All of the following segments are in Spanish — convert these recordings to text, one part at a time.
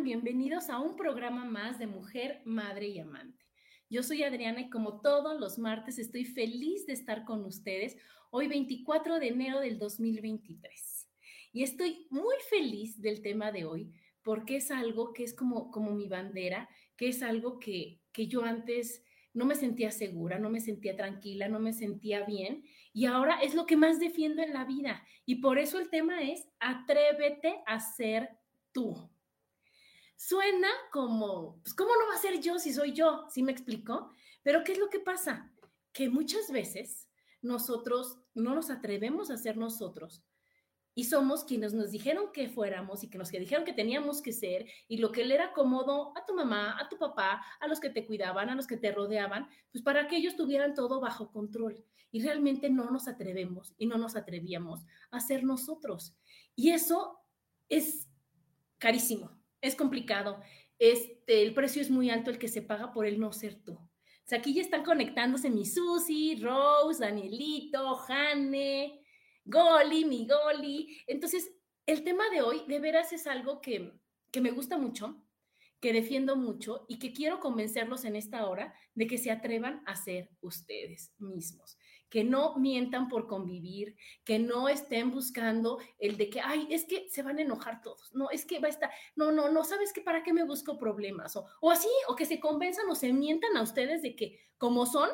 Bienvenidos a un programa más de Mujer, Madre y Amante. Yo soy Adriana y como todos los martes estoy feliz de estar con ustedes hoy 24 de enero del 2023. Y estoy muy feliz del tema de hoy porque es algo que es como, como mi bandera, que es algo que, que yo antes no me sentía segura, no me sentía tranquila, no me sentía bien y ahora es lo que más defiendo en la vida. Y por eso el tema es atrévete a ser tú. Suena como, pues, ¿cómo no va a ser yo si soy yo? ¿Sí me explico? Pero ¿qué es lo que pasa? Que muchas veces nosotros no nos atrevemos a ser nosotros y somos quienes nos dijeron que fuéramos y que nos dijeron que teníamos que ser y lo que le era cómodo a tu mamá, a tu papá, a los que te cuidaban, a los que te rodeaban, pues para que ellos tuvieran todo bajo control. Y realmente no nos atrevemos y no nos atrevíamos a ser nosotros. Y eso es carísimo, es complicado. Este, el precio es muy alto el que se paga por el no ser tú. O sea, aquí ya están conectándose mi Susi, Rose, Danielito, Jane, Goli, mi Goli. Entonces, el tema de hoy de veras es algo que, que me gusta mucho, que defiendo mucho y que quiero convencerlos en esta hora de que se atrevan a ser ustedes mismos, que no mientan por convivir, que no estén buscando el de que, ay, es que se van a enojar todos, no, es que va a estar, no, no, no, sabes que para qué me busco problemas, o, o así, o que se convenzan o se mientan a ustedes de que como son,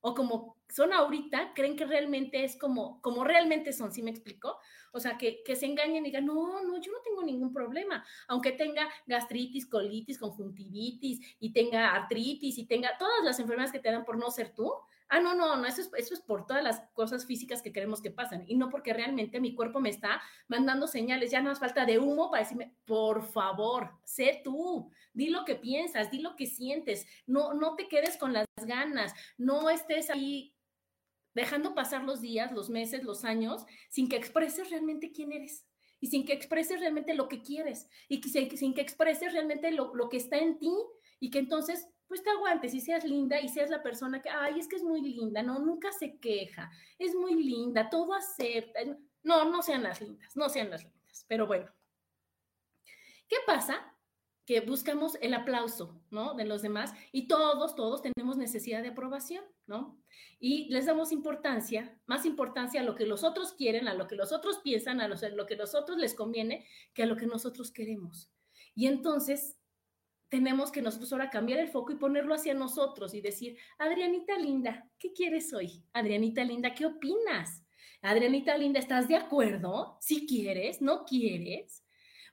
o como son ahorita, creen que realmente es como, como realmente son, ¿sí me explico? O sea, que, que se engañen y digan, no, no, yo no tengo ningún problema, aunque tenga gastritis, colitis, conjuntivitis y tenga artritis y tenga todas las enfermedades que te dan por no ser tú, Ah, no, no, no, eso es, eso es por todas las cosas físicas que queremos que pasen y no porque realmente mi cuerpo me está mandando señales, ya no hace falta de humo para decirme, por favor, sé tú, di lo que piensas, di lo que sientes, no, no te quedes con las ganas, no estés ahí dejando pasar los días, los meses, los años, sin que expreses realmente quién eres y sin que expreses realmente lo que quieres y sin que expreses realmente lo, lo que está en ti y que entonces pues te aguantes y seas linda y seas la persona que, ay, es que es muy linda, no, nunca se queja, es muy linda, todo acepta. No, no sean las lindas, no sean las lindas. Pero bueno, ¿qué pasa? Que buscamos el aplauso, ¿no? De los demás y todos, todos tenemos necesidad de aprobación, ¿no? Y les damos importancia, más importancia a lo que los otros quieren, a lo que los otros piensan, a lo que los otros les conviene, que a lo que nosotros queremos. Y entonces tenemos que nosotros ahora cambiar el foco y ponerlo hacia nosotros y decir, Adrianita linda, ¿qué quieres hoy? Adrianita linda, ¿qué opinas? Adrianita linda, ¿estás de acuerdo? Si quieres, no quieres,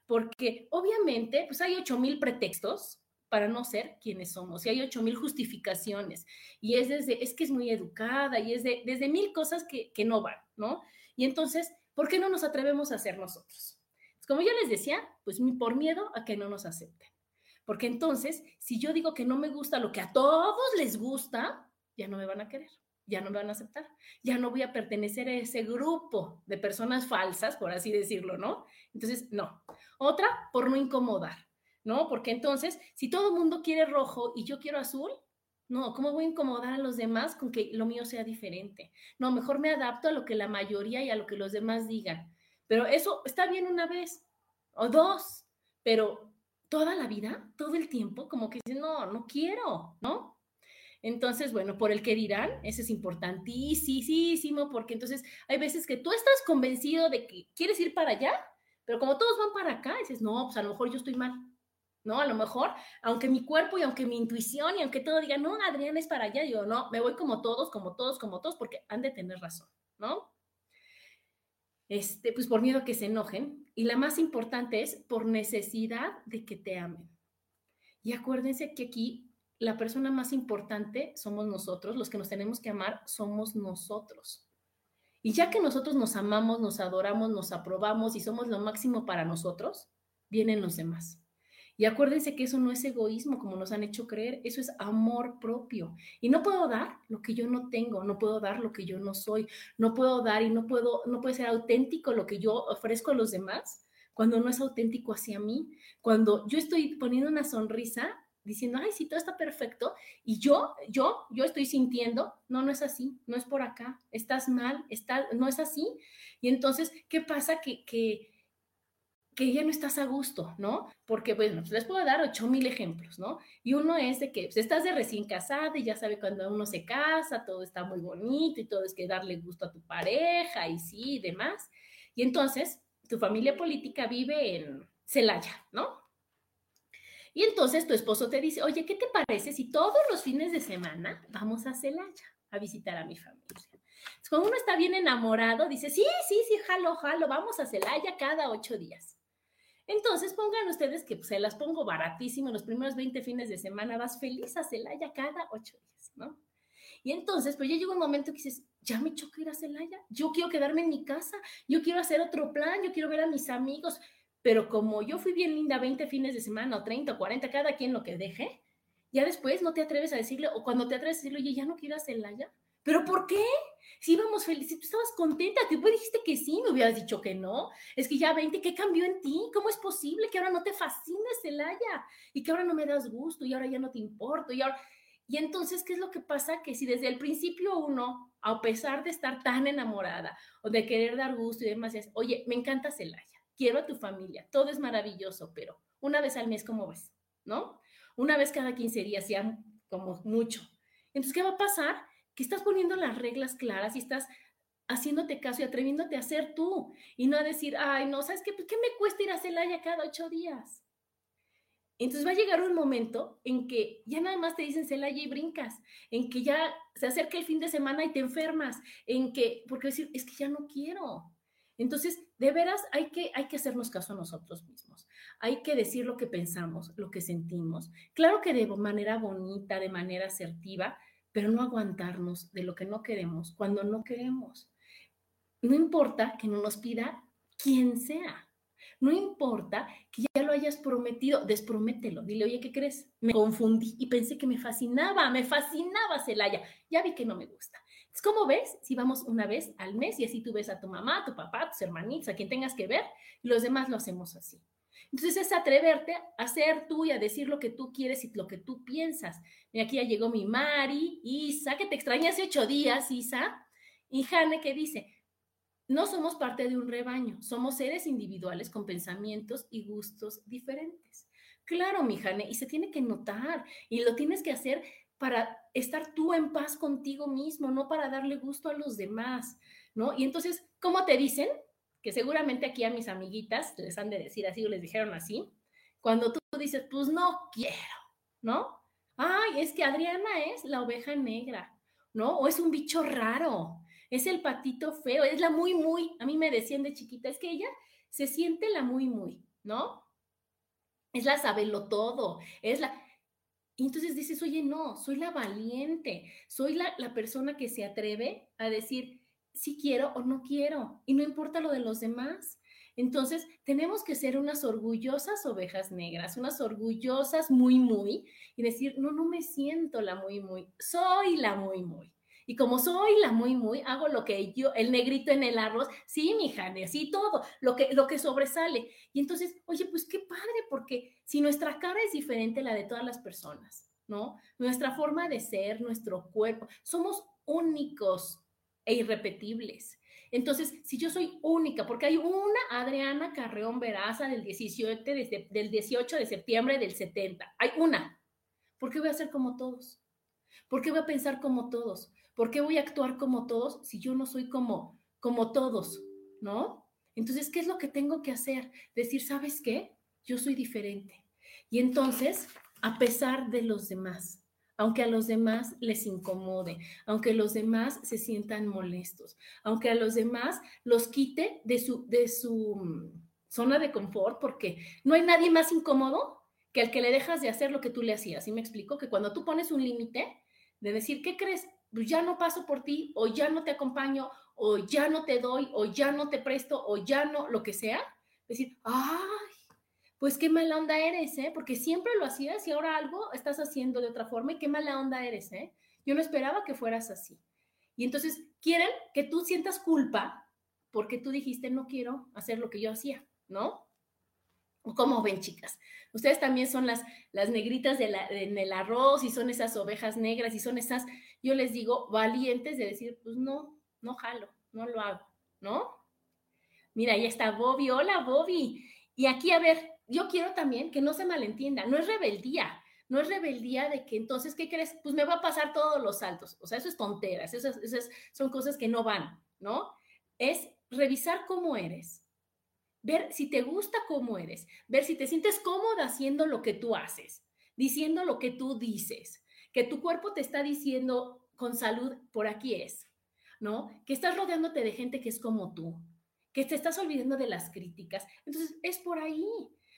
porque obviamente pues hay ocho mil pretextos para no ser quienes somos y hay ocho mil justificaciones y es desde, es que es muy educada y es de, desde mil cosas que, que no van, ¿no? Y entonces, ¿por qué no nos atrevemos a ser nosotros? Como yo les decía, pues por miedo a que no nos acepten. Porque entonces, si yo digo que no me gusta lo que a todos les gusta, ya no me van a querer, ya no me van a aceptar, ya no voy a pertenecer a ese grupo de personas falsas, por así decirlo, ¿no? Entonces, no. Otra, por no incomodar, ¿no? Porque entonces, si todo el mundo quiere rojo y yo quiero azul, no, ¿cómo voy a incomodar a los demás con que lo mío sea diferente? No, mejor me adapto a lo que la mayoría y a lo que los demás digan. Pero eso está bien una vez o dos, pero toda la vida, todo el tiempo, como que no, no quiero, ¿no? Entonces, bueno, por el que dirán, eso es importantísimo, porque entonces hay veces que tú estás convencido de que quieres ir para allá, pero como todos van para acá, dices, no, pues a lo mejor yo estoy mal, ¿no? A lo mejor, aunque mi cuerpo y aunque mi intuición y aunque todo diga, no, Adrián es para allá, yo no, me voy como todos, como todos, como todos, porque han de tener razón, ¿no? Este, pues por miedo a que se enojen. Y la más importante es por necesidad de que te amen. Y acuérdense que aquí la persona más importante somos nosotros, los que nos tenemos que amar somos nosotros. Y ya que nosotros nos amamos, nos adoramos, nos aprobamos y somos lo máximo para nosotros, vienen los demás. Y acuérdense que eso no es egoísmo como nos han hecho creer, eso es amor propio. Y no puedo dar lo que yo no tengo, no puedo dar lo que yo no soy, no puedo dar y no puedo, no puede ser auténtico lo que yo ofrezco a los demás cuando no es auténtico hacia mí, cuando yo estoy poniendo una sonrisa diciendo, ay, sí, todo está perfecto, y yo, yo, yo estoy sintiendo, no, no es así, no es por acá, estás mal, está, no es así. Y entonces, ¿qué pasa? Que, que que ya no estás a gusto, ¿no? Porque, bueno, les puedo dar ocho mil ejemplos, ¿no? Y uno es de que pues, estás de recién casada y ya sabe cuando uno se casa, todo está muy bonito y todo es que darle gusto a tu pareja y sí, y demás. Y entonces, tu familia política vive en Celaya, ¿no? Y entonces tu esposo te dice, oye, ¿qué te parece si todos los fines de semana vamos a Celaya a visitar a mi familia? cuando uno está bien enamorado, dice, sí, sí, sí, jalo, jalo, vamos a Celaya cada ocho días. Entonces pongan ustedes que pues, se las pongo baratísimo, los primeros 20 fines de semana vas feliz a Celaya cada ocho días, ¿no? Y entonces, pues ya llega un momento que dices, ya me choca ir a Celaya, yo quiero quedarme en mi casa, yo quiero hacer otro plan, yo quiero ver a mis amigos, pero como yo fui bien linda 20 fines de semana o 30 o 40, cada quien lo que deje, ya después no te atreves a decirle, o cuando te atreves a decirle, oye, ya no quiero ir a Celaya, ¿pero por qué? Si íbamos felices, tú estabas contenta, tú dijiste que sí, me hubieras dicho que no. Es que ya 20, ¿qué cambió en ti? ¿Cómo es posible que ahora no te fascine Celaya? Y que ahora no me das gusto y ahora ya no te importo y ahora... Y entonces, ¿qué es lo que pasa? Que si desde el principio uno, a pesar de estar tan enamorada o de querer dar gusto y demás, es, oye, me encanta Celaya, quiero a tu familia, todo es maravilloso, pero una vez al mes, ¿cómo ves? ¿No? Una vez cada 15 días, ya como mucho. Entonces, ¿qué va a pasar? Que estás poniendo las reglas claras y estás haciéndote caso y atreviéndote a ser tú y no a decir, ay, no, ¿sabes qué? Pues, ¿Qué me cuesta ir a Celaya cada ocho días? Entonces va a llegar un momento en que ya nada más te dicen Celaya y brincas, en que ya se acerca el fin de semana y te enfermas, en que, porque decir, es que ya no quiero. Entonces, de veras hay que, hay que hacernos caso a nosotros mismos. Hay que decir lo que pensamos, lo que sentimos. Claro que de manera bonita, de manera asertiva, pero no aguantarnos de lo que no queremos cuando no queremos. No importa que no nos pida quien sea. No importa que ya lo hayas prometido, despromételo. Dile, oye, ¿qué crees? Me confundí y pensé que me fascinaba, me fascinaba Celaya. Ya vi que no me gusta. Es como ves, si vamos una vez al mes y así tú ves a tu mamá, a tu papá, tus hermanitos, a quien tengas que ver, y los demás lo hacemos así. Entonces es atreverte a ser tú y a decir lo que tú quieres y lo que tú piensas. Y aquí ya llegó mi Mari, Isa, que te extraña hace ocho días, Isa, y Jane que dice, no somos parte de un rebaño, somos seres individuales con pensamientos y gustos diferentes. Claro, mi Jane, y se tiene que notar, y lo tienes que hacer para estar tú en paz contigo mismo, no para darle gusto a los demás, ¿no? Y entonces, ¿cómo te dicen? Seguramente aquí a mis amiguitas les han de decir así o les dijeron así, cuando tú dices, pues no quiero, ¿no? Ay, es que Adriana es la oveja negra, ¿no? O es un bicho raro, es el patito feo, es la muy, muy, a mí me decían de chiquita, es que ella se siente la muy, muy, ¿no? Es la sabelo todo, es la... Y entonces dices, oye, no, soy la valiente, soy la, la persona que se atreve a decir, si quiero o no quiero, y no importa lo de los demás. Entonces, tenemos que ser unas orgullosas ovejas negras, unas orgullosas muy, muy, y decir, no, no me siento la muy, muy, soy la muy, muy. Y como soy la muy, muy, hago lo que yo, el negrito en el arroz, sí, mi Jane, así todo, lo que, lo que sobresale. Y entonces, oye, pues qué padre, porque si nuestra cara es diferente a la de todas las personas, ¿no? Nuestra forma de ser, nuestro cuerpo, somos únicos, e irrepetibles. Entonces, si yo soy única, porque hay una Adriana Carreón Veraza del 17, desde, del 18 de septiembre del 70, hay una. ¿Por qué voy a ser como todos? ¿Por qué voy a pensar como todos? ¿Por qué voy a actuar como todos si yo no soy como, como todos? ¿No? Entonces, ¿qué es lo que tengo que hacer? Decir, ¿sabes qué? Yo soy diferente. Y entonces, a pesar de los demás, aunque a los demás les incomode, aunque los demás se sientan molestos, aunque a los demás los quite de su, de su mm, zona de confort, porque no hay nadie más incómodo que al que le dejas de hacer lo que tú le hacías. ¿Y me explico? Que cuando tú pones un límite de decir, ¿qué crees? Pues ya no paso por ti, o ya no te acompaño, o ya no te doy, o ya no te presto, o ya no, lo que sea. Decir, ay, pues qué mala onda eres, ¿eh? Porque siempre lo hacías y ahora algo estás haciendo de otra forma y qué mala onda eres, ¿eh? Yo no esperaba que fueras así. Y entonces quieren que tú sientas culpa porque tú dijiste, no quiero hacer lo que yo hacía, ¿no? ¿Cómo ven, chicas? Ustedes también son las, las negritas de la, en el arroz y son esas ovejas negras y son esas, yo les digo, valientes de decir, pues no, no jalo, no lo hago, ¿no? Mira, ahí está Bobby. Hola, Bobby. Y aquí, a ver, yo quiero también que no se malentienda, no es rebeldía, no es rebeldía de que entonces, ¿qué crees? Pues me va a pasar todos los saltos. O sea, eso es tonteras, esas, esas son cosas que no van, ¿no? Es revisar cómo eres, ver si te gusta cómo eres, ver si te sientes cómoda haciendo lo que tú haces, diciendo lo que tú dices, que tu cuerpo te está diciendo con salud, por aquí es, ¿no? Que estás rodeándote de gente que es como tú, que te estás olvidando de las críticas. Entonces, es por ahí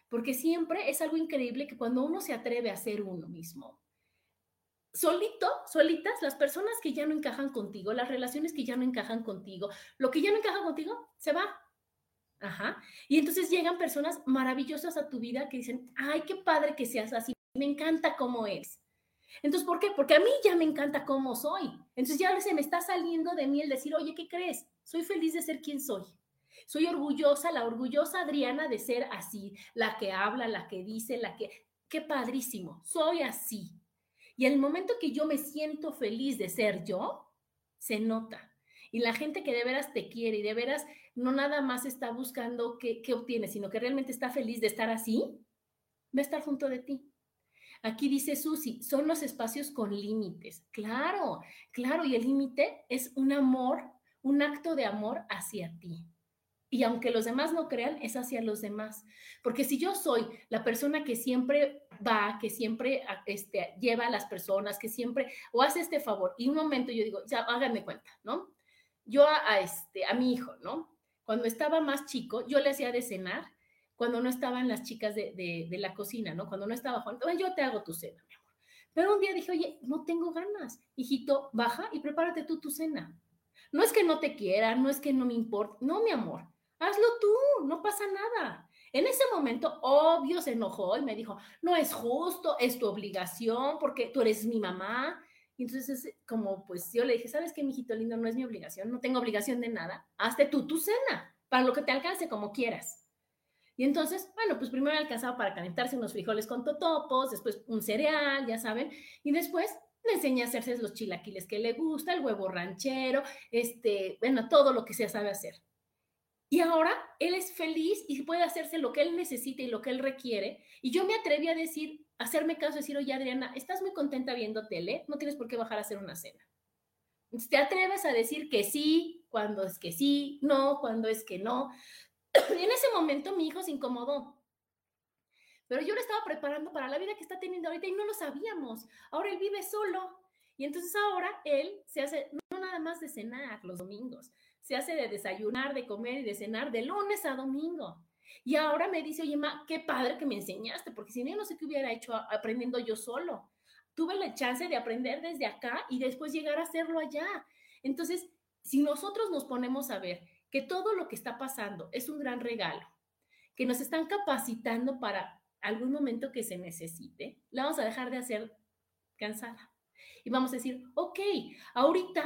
porque siempre es algo increíble que cuando uno se atreve a ser uno mismo, solito, solitas, las personas que ya no encajan contigo, las relaciones que ya no encajan contigo, lo que ya no encaja contigo, se va. Ajá. Y entonces llegan personas maravillosas a tu vida que dicen, ay, qué padre que seas así, me encanta cómo es. Entonces, ¿por qué? Porque a mí ya me encanta cómo soy. Entonces ya se me está saliendo de mí el decir, oye, ¿qué crees? Soy feliz de ser quien soy. Soy orgullosa, la orgullosa Adriana de ser así, la que habla, la que dice, la que... Qué padrísimo, soy así. Y el momento que yo me siento feliz de ser yo, se nota. Y la gente que de veras te quiere y de veras no nada más está buscando qué, qué obtiene, sino que realmente está feliz de estar así, va a estar junto de ti. Aquí dice Susi, son los espacios con límites. Claro, claro, y el límite es un amor, un acto de amor hacia ti. Y aunque los demás no crean, es hacia los demás. Porque si yo soy la persona que siempre va, que siempre este, lleva a las personas, que siempre, o hace este favor, y un momento yo digo, ya háganme cuenta, ¿no? Yo a, este, a mi hijo, ¿no? Cuando estaba más chico, yo le hacía de cenar, cuando no estaban las chicas de, de, la cocina, ¿no? Cuando no estaba Juan, yo te hago tu cena, mi amor. Pero un día dije, oye, no tengo ganas. Hijito, baja y prepárate tú tu cena. No es que no te quiera, no es que no me importe, no, mi amor hazlo tú, no pasa nada. En ese momento, obvio, se enojó y me dijo, no es justo, es tu obligación porque tú eres mi mamá. Y entonces, como pues yo le dije, ¿sabes qué, mijito lindo? No es mi obligación, no tengo obligación de nada. Hazte tú tu cena, para lo que te alcance como quieras. Y entonces, bueno, pues primero alcanzaba para calentarse unos frijoles con totopos, después un cereal, ya saben, y después le enseñé a hacerse los chilaquiles que le gusta, el huevo ranchero, este, bueno, todo lo que se sabe hacer. Y ahora él es feliz y puede hacerse lo que él necesita y lo que él requiere. Y yo me atreví a decir, hacerme caso, decir, oye Adriana, estás muy contenta viendo tele, no tienes por qué bajar a hacer una cena. Te atreves a decir que sí, cuando es que sí, no, cuando es que no. En ese momento mi hijo se incomodó. Pero yo lo estaba preparando para la vida que está teniendo ahorita y no lo sabíamos. Ahora él vive solo. Y entonces ahora él se hace, no nada más de cenar los domingos, se hace de desayunar, de comer y de cenar de lunes a domingo. Y ahora me dice, oye, ma, qué padre que me enseñaste, porque si no, yo no sé qué hubiera hecho aprendiendo yo solo. Tuve la chance de aprender desde acá y después llegar a hacerlo allá. Entonces, si nosotros nos ponemos a ver que todo lo que está pasando es un gran regalo, que nos están capacitando para algún momento que se necesite, la vamos a dejar de hacer cansada. Y vamos a decir, ok, ahorita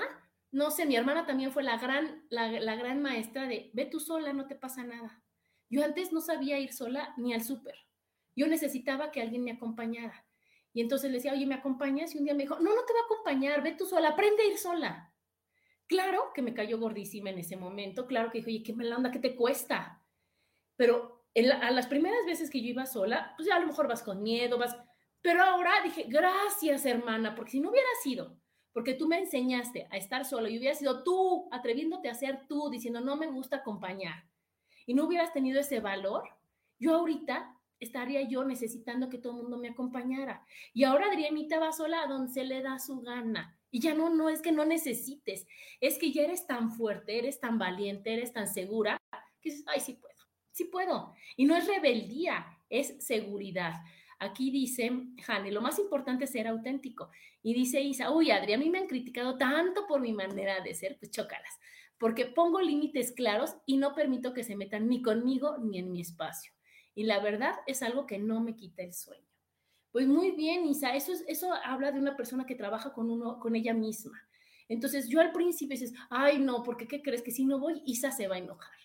no sé, mi hermana también fue la gran, la, gran maestra de, ve tú sola, no te pasa nada. Yo antes no sabía ir sola ni al súper. Yo necesitaba que alguien me acompañara. Y entonces le decía, oye, ¿me acompañas? Y un día me dijo, no, no te va a acompañar, ve tú sola, aprende a ir sola. Claro que me cayó gordísima en ese momento, claro que dijo, oye, qué mala onda, ¿qué te cuesta? Pero a las primeras veces que yo iba sola, pues ya a lo mejor vas con miedo, vas, pero ahora dije, gracias hermana, porque si no hubiera sido, porque tú me enseñaste a estar solo y hubiera sido tú atreviéndote a ser tú, diciendo, no me gusta acompañar, y no hubieras tenido ese valor, yo ahorita estaría yo necesitando que todo el mundo me acompañara. Y ahora Adrianita va sola a donde se le da su gana. Y ya no, no es que no necesites, es que ya eres tan fuerte, eres tan valiente, eres tan segura, que dices, ay, sí puedo, sí puedo. Y no es rebeldía, es seguridad. Aquí dice Jane, lo más importante es ser auténtico. Y dice Isa, uy, Adri, a mí me han criticado tanto por mi manera de ser, pues chócalas, porque pongo límites claros y no permito que se metan ni conmigo ni en mi espacio. Y la verdad es algo que no me quita el sueño. Pues muy bien, Isa, eso, es, eso habla de una persona que trabaja con, uno, con ella misma. Entonces yo al principio dices, ay no, porque ¿qué crees? Que si no voy, Isa se va a enojar,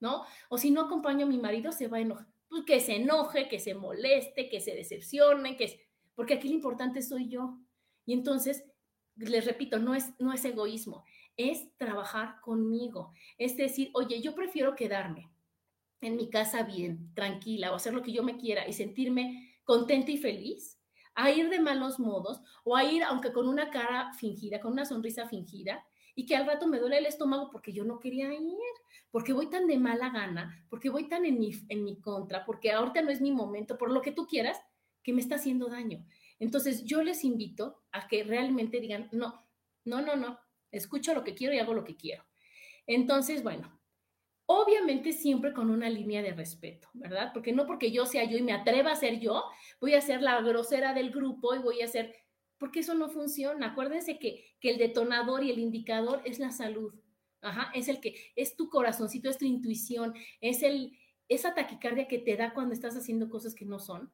¿no? O si no acompaño a mi marido, se va a enojar. Pues que se enoje, que se moleste, que se decepcione, que... Porque aquí lo importante soy yo. Y entonces, les repito, no es, no es egoísmo, es trabajar conmigo. Es decir, oye, yo prefiero quedarme en mi casa bien, tranquila, o hacer lo que yo me quiera y sentirme contenta y feliz, a ir de malos modos o a ir, aunque con una cara fingida, con una sonrisa fingida, y que al rato me duele el estómago porque yo no quería ir, porque voy tan de mala gana, porque voy tan en mi, en mi contra, porque ahorita no es mi momento, por lo que tú quieras, que me está haciendo daño. Entonces yo les invito a que realmente digan, no, no, no, no, escucho lo que quiero y hago lo que quiero. Entonces, bueno, Obviamente siempre con una línea de respeto, ¿verdad? Porque no porque yo sea yo y me atreva a ser yo, voy a ser la grosera del grupo y voy a ser, porque eso no funciona. Acuérdense que, que el detonador y el indicador es la salud. Ajá, es el que, es tu corazoncito, es tu intuición, es el, esa taquicardia que te da cuando estás haciendo cosas que no son.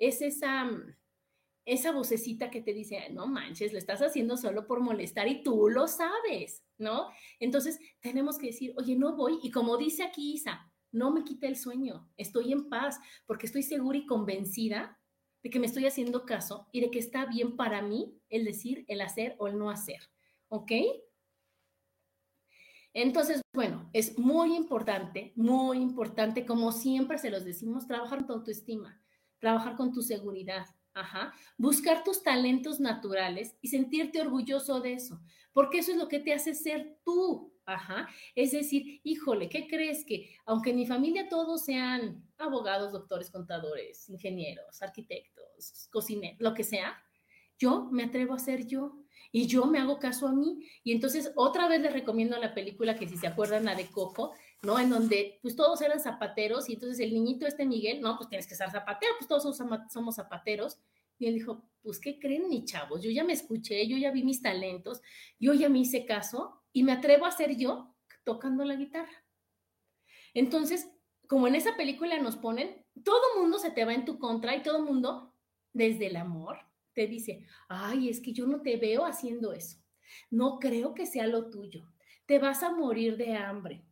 Es esa, esa vocecita que te dice, no manches, lo estás haciendo solo por molestar y tú lo sabes, ¿no? Entonces tenemos que decir, oye, no voy. Y como dice aquí Isa, no me quite el sueño, estoy en paz porque estoy segura y convencida de que me estoy haciendo caso y de que está bien para mí el decir, el hacer o el no hacer, ¿ok? Entonces, bueno, es muy importante, muy importante, como siempre se los decimos, trabajar con tu autoestima, trabajar con tu seguridad. Buscar tus talentos naturales y sentirte orgulloso de eso, porque eso es lo que te hace ser tú. Ajá. Es decir, híjole, ¿qué crees que aunque en mi familia todos sean abogados, doctores, contadores, ingenieros, arquitectos, cocineros, lo que sea, yo me atrevo a ser yo y yo me hago caso a mí. Y entonces otra vez les recomiendo la película que si se acuerdan, la de Coco, ¿no? En donde pues todos eran zapateros y entonces el niñito este Miguel, no, pues tienes que ser zapatero, pues todos somos, zapateros. Y él dijo, pues, ¿qué creen, mis chavos? Yo ya me escuché, yo ya vi mis talentos, yo ya me hice caso y me atrevo a ser yo tocando la guitarra. Entonces, como en esa película nos ponen, todo mundo se te va en tu contra y todo mundo, desde el amor, te dice, ay, es que yo no te veo haciendo eso. No creo que sea lo tuyo. Te vas a morir de hambre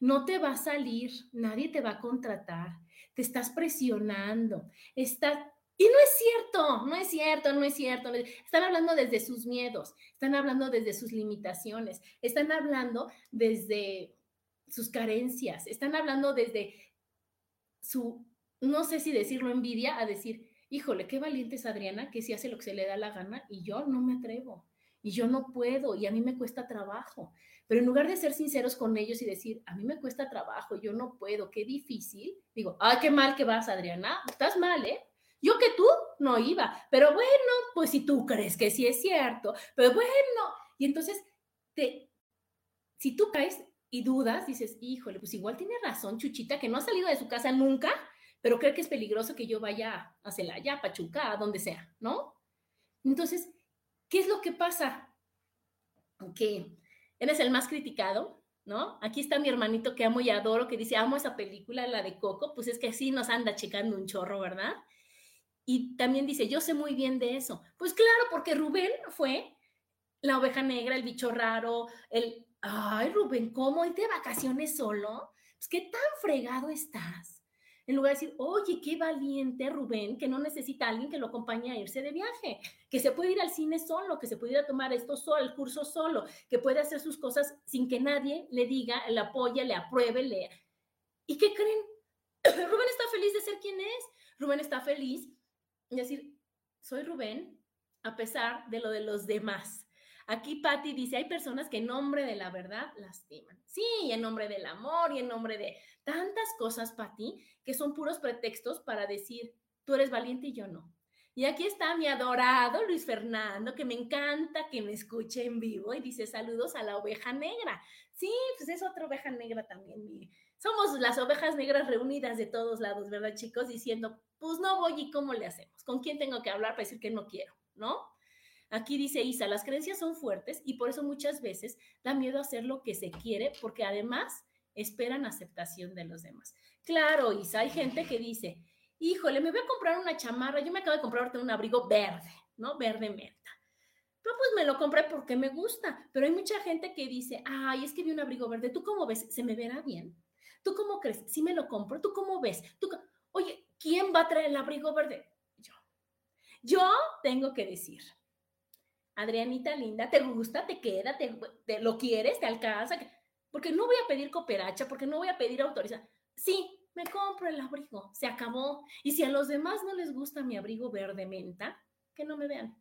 no te va a salir, nadie te va a contratar, te estás presionando, estás... Y no es cierto, no es cierto, no es cierto. Están hablando desde sus miedos, están hablando desde sus limitaciones, están hablando desde sus carencias, están hablando desde su, no sé si decirlo envidia, a decir, híjole, qué valiente es Adriana, que si hace lo que se le da la gana y yo no me atrevo, y yo no puedo, y a mí me cuesta trabajo. Pero en lugar de ser sinceros con ellos y decir, a mí me cuesta trabajo, yo no puedo, qué difícil, digo, ay, qué mal que vas, Adriana, estás mal, ¿eh? Yo que tú no iba, pero bueno, pues si tú crees que sí es cierto, pero bueno, y entonces, te, si tú caes y dudas, dices, híjole, pues igual tiene razón Chuchita, que no ha salido de su casa nunca, pero cree que es peligroso que yo vaya a Celaya, Pachuca, a donde sea, ¿no? Entonces, ¿qué es lo que pasa? Que eres el más criticado, ¿no? Aquí está mi hermanito que amo y adoro, que dice, amo esa película, la de Coco, pues es que sí nos anda checando un chorro, ¿verdad? Y también dice, yo sé muy bien de eso. Pues claro, porque Rubén fue la oveja negra, el bicho raro, el, ay, Rubén, ¿cómo irte de vacaciones solo? Pues qué tan fregado estás. En lugar de decir, oye, qué valiente Rubén, que no necesita a alguien que lo acompañe a irse de viaje, que se puede ir al cine solo, que se puede ir a tomar esto solo, el curso solo, que puede hacer sus cosas sin que nadie le diga, le apoye, le apruebe, le... ¿Y qué creen? Rubén está feliz de ser quien es. Rubén está feliz decir, soy Rubén a pesar de lo de los demás. Aquí Patti dice, hay personas que en nombre de la verdad lastiman. Sí, en nombre del amor y en nombre de tantas cosas, Patti, que son puros pretextos para decir, tú eres valiente y yo no. Y aquí está mi adorado Luis Fernando, que me encanta que me escuche en vivo y dice saludos a la oveja negra. Sí, pues es otra oveja negra también. Somos las ovejas negras reunidas de todos lados, ¿verdad, chicos? Diciendo, pues no voy y cómo le hacemos. ¿Con quién tengo que hablar para decir que no quiero? ¿No? Aquí dice Isa, las creencias son fuertes y por eso muchas veces da miedo hacer lo que se quiere porque además esperan aceptación de los demás. Claro, Isa, hay gente que dice, híjole, me voy a comprar una chamarra, yo me acabo de comprar un abrigo verde, ¿no? Verde menta. Pero pues me lo compré porque me gusta, pero hay mucha gente que dice, ay, es que vi un abrigo verde, ¿tú cómo ves? ¿Se me verá bien? ¿Tú cómo crees? Si me lo compro, ¿tú cómo ves? ¿Tú Oye, ¿quién va a traer el abrigo verde? Yo. Yo tengo que decir, Adrianita linda, ¿te gusta? ¿Te queda? ¿Te, lo quieres? ¿Te alcanza? Porque no voy a pedir cooperacha, porque no voy a pedir autorización. Sí, me compro el abrigo, se acabó. Y si a los demás no les gusta mi abrigo verde menta, que no me vean.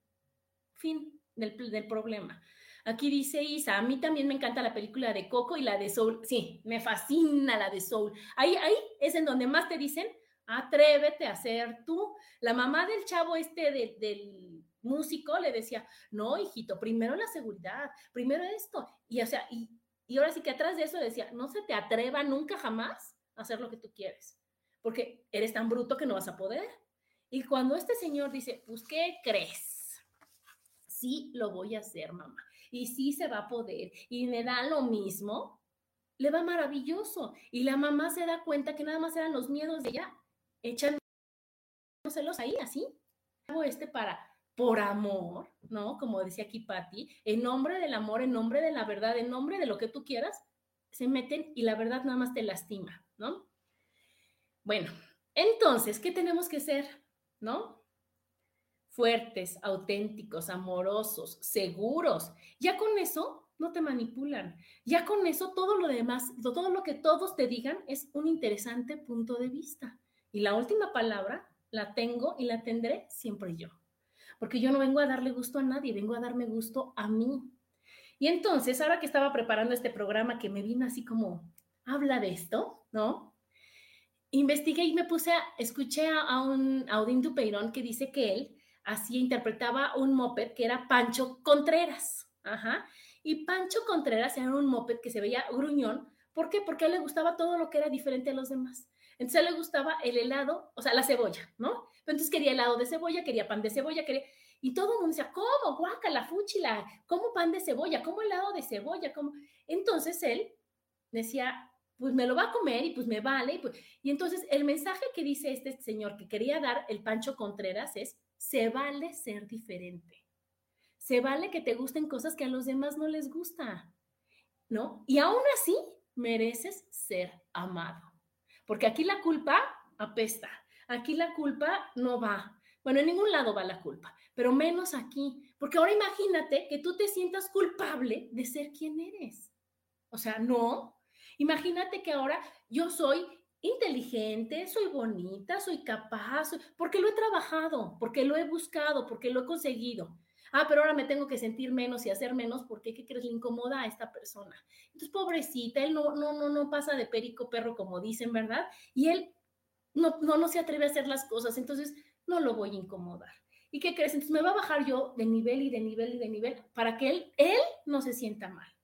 Fin del, del problema. Aquí dice Isa, a mí también me encanta la película de Coco y la de Soul. Sí, me fascina la de Soul. Ahí, ahí es en donde más te dicen, atrévete a ser tú. La mamá del chavo este del músico le decía, no, hijito, primero la seguridad, primero esto. Y o sea, y, y ahora sí que atrás de eso decía, no se te atreva nunca jamás a hacer lo que tú quieres, porque eres tan bruto que no vas a poder. Y cuando este señor dice, pues, ¿qué crees? Sí, lo voy a hacer, mamá. Y sí se va a poder. Y me da lo mismo. Le va maravilloso. Y la mamá se da cuenta que nada más eran los miedos de ella. Echan celos ahí, así. Hago este para por amor, ¿no? Como decía aquí Patti, en nombre del amor, en nombre de la verdad, en nombre de lo que tú quieras, se meten y la verdad nada más te lastima, ¿no? Bueno, entonces, ¿qué tenemos que ser, ¿no? Fuertes, auténticos, amorosos, seguros. Ya con eso no te manipulan. Ya con eso todo lo demás, todo lo que todos te digan es un interesante punto de vista. Y la última palabra la tengo y la tendré siempre yo porque yo no vengo a darle gusto a nadie, vengo a darme gusto a mí. Y entonces, ahora que estaba preparando este programa que me vino así como, habla de esto, ¿no? Investigué y me puse a, escuché a, un Audín Dupeirón que dice que él así interpretaba un moped que era Pancho Contreras. Ajá. Y Pancho Contreras era un moped que se veía gruñón. ¿Por qué? Porque le gustaba todo lo que era diferente a los demás. Entonces él le gustaba el helado, o sea, la cebolla, ¿no? entonces quería helado de cebolla, quería pan de cebolla, quería... Y todo el mundo decía, ¿cómo? Guaca, la fúchila, ¿cómo pan de cebolla? ¿Cómo helado de cebolla? ¿Cómo? Entonces él decía, pues me lo va a comer y pues me vale. Y, pues... y entonces el mensaje que dice este señor que quería dar el Pancho Contreras es, se vale ser diferente. Se vale que te gusten cosas que a los demás no les gusta, ¿no? Y aún así mereces ser amado. Porque aquí la culpa apesta. Aquí la culpa no va. Bueno, en ningún lado va la culpa, pero menos aquí. Porque ahora imagínate que tú te sientas culpable de ser quien eres. O sea, no. Imagínate que ahora yo soy inteligente, soy bonita, soy capaz, porque lo he trabajado, porque lo he buscado, porque lo he conseguido. Ah, pero ahora me tengo que sentir menos y hacer menos porque, ¿qué crees? Le incomoda a esta persona. Entonces, pobrecita, él no, no, no, no pasa de perico perro, como dicen, ¿verdad? Y él no, no, no se atreve a hacer las cosas, entonces no lo voy a incomodar. ¿Y qué crees? Entonces me va a bajar yo de nivel y de nivel y de nivel para que él, él no se sienta mal.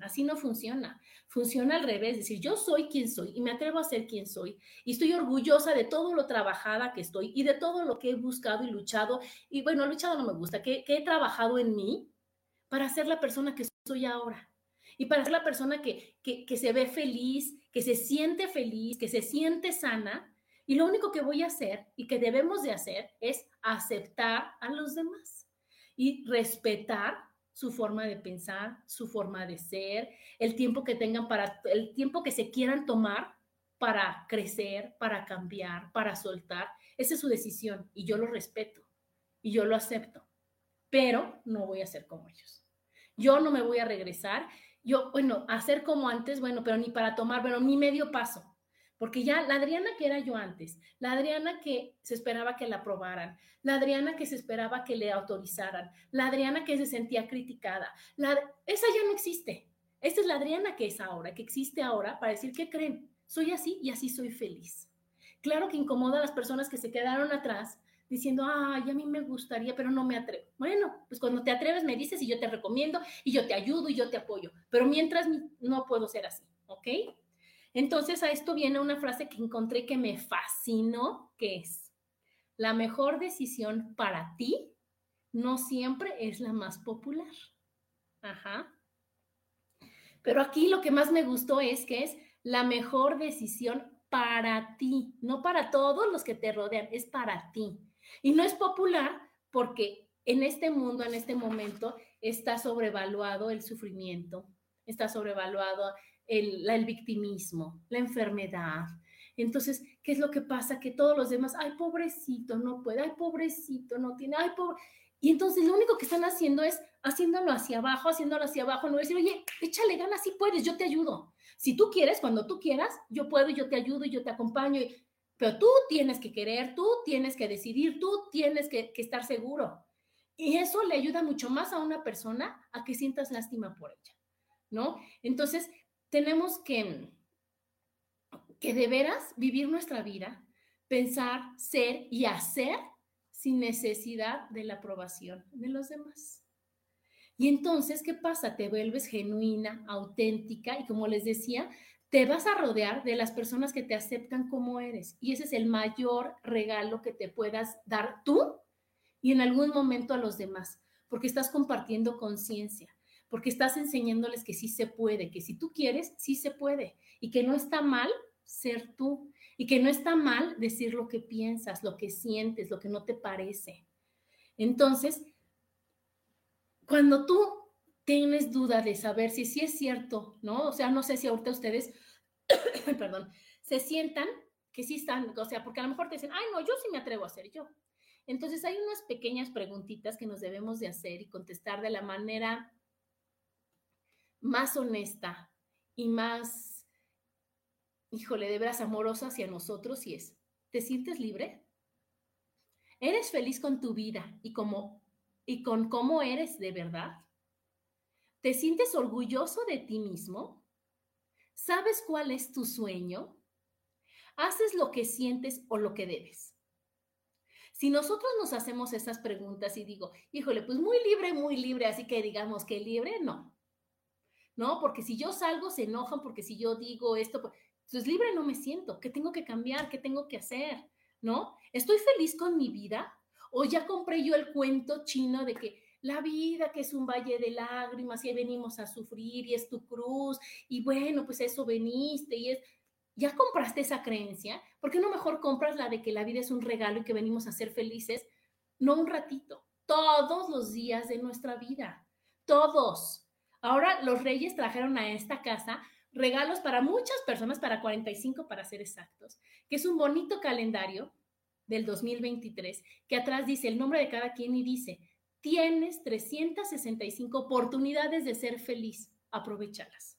Así no funciona. Funciona al revés, es decir, yo soy quien soy y me atrevo a ser quien soy y estoy orgullosa de todo lo trabajada que estoy y de todo lo que he buscado y luchado. Y bueno, luchado no me gusta, que, que he trabajado en mí para ser la persona que soy ahora y para ser la persona que, que, se ve feliz, que se siente feliz, que se siente sana. Y lo único que voy a hacer y que debemos de hacer es aceptar a los demás y respetar su forma de pensar, su forma de ser, el tiempo que tengan para, el tiempo que se quieran tomar para crecer, para cambiar, para soltar. Esa es su decisión y yo lo respeto y yo lo acepto, pero no voy a ser como ellos. Yo no me voy a regresar. Yo, bueno, hacer como antes, bueno, pero ni para tomar, bueno, ni medio paso. Porque ya la Adriana que era yo antes, la Adriana que se esperaba que la aprobaran, la Adriana que se esperaba que le autorizaran, la Adriana que se sentía criticada, la, esa ya no existe. Esta es la Adriana que es ahora, que existe ahora para decir, ¿qué creen? Soy así y así soy feliz. Claro que incomoda a las personas que se quedaron atrás diciendo, ay, a mí me gustaría, pero no me atrevo. Bueno, pues cuando te atreves me dices y yo te recomiendo y yo te ayudo y yo te apoyo, pero mientras no puedo ser así, ¿ok? Entonces a esto viene una frase que encontré que me fascinó, que es, la mejor decisión para ti no siempre es la más popular. Ajá. Pero aquí lo que más me gustó es que es la mejor decisión para ti, no para todos los que te rodean, es para ti. Y no es popular porque en este mundo, en este momento, está sobrevaluado el sufrimiento, está sobrevaluado el, victimismo, la enfermedad. Entonces, ¿qué es lo que pasa? Que todos los demás, ay, pobrecito, no puede, ay, pobrecito, no tiene, ay, pobre. Y entonces lo único que están haciendo es haciéndolo hacia abajo, haciéndolo hacia abajo, no decir, oye, échale ganas, si puedes, yo te ayudo. Si tú quieres, cuando tú quieras, yo puedo, yo te ayudo, yo te acompaño. Pero tú tienes que querer, tú tienes que decidir, tú tienes que, que estar seguro. Y eso le ayuda mucho más a una persona a que sientas lástima por ella, ¿no? Entonces, tenemos que, que de veras vivir nuestra vida, pensar, ser y hacer sin necesidad de la aprobación de los demás. Y entonces, ¿qué pasa? Te vuelves genuina, auténtica y como les decía, te vas a rodear de las personas que te aceptan como eres. Y ese es el mayor regalo que te puedas dar tú y en algún momento a los demás, porque estás compartiendo conciencia porque estás enseñándoles que sí se puede, que si tú quieres, sí se puede, y que no está mal ser tú, y que no está mal decir lo que piensas, lo que sientes, lo que no te parece. Entonces, cuando tú tienes duda de saber si sí es cierto, ¿no? O sea, no sé si ahorita ustedes, perdón, se sientan que sí están, o sea, porque a lo mejor te dicen, ay, no, yo sí me atrevo a hacer yo. Entonces hay unas pequeñas preguntitas que nos debemos de hacer y contestar de la manera más honesta y más, híjole, de veras amorosa hacia nosotros y es, ¿te sientes libre? ¿Eres feliz con tu vida y, y con cómo eres de verdad? ¿Te sientes orgulloso de ti mismo? ¿Sabes cuál es tu sueño? ¿Haces lo que sientes o lo que debes? Si nosotros nos hacemos esas preguntas y digo, híjole, pues muy libre, muy libre, así que digamos que libre, no. ¿No? Porque si yo salgo, se enojan, porque si yo digo esto, pues, pues libre no me siento, ¿qué tengo que cambiar? ¿Qué tengo que hacer? ¿No? ¿Estoy feliz con mi vida? ¿O ya compré yo el cuento chino de que la vida que es un valle de lágrimas y ahí venimos a sufrir y es tu cruz y bueno, pues eso veniste y es... ¿Ya compraste esa creencia? ¿Por qué no mejor compras la de que la vida es un regalo y que venimos a ser felices? No un ratito, todos los días de nuestra vida, todos. Ahora los reyes trajeron a esta casa regalos para muchas personas, para 45 para ser exactos, que es un bonito calendario del 2023, que atrás dice el nombre de cada quien y dice, tienes 365 oportunidades de ser feliz, aprovechalas.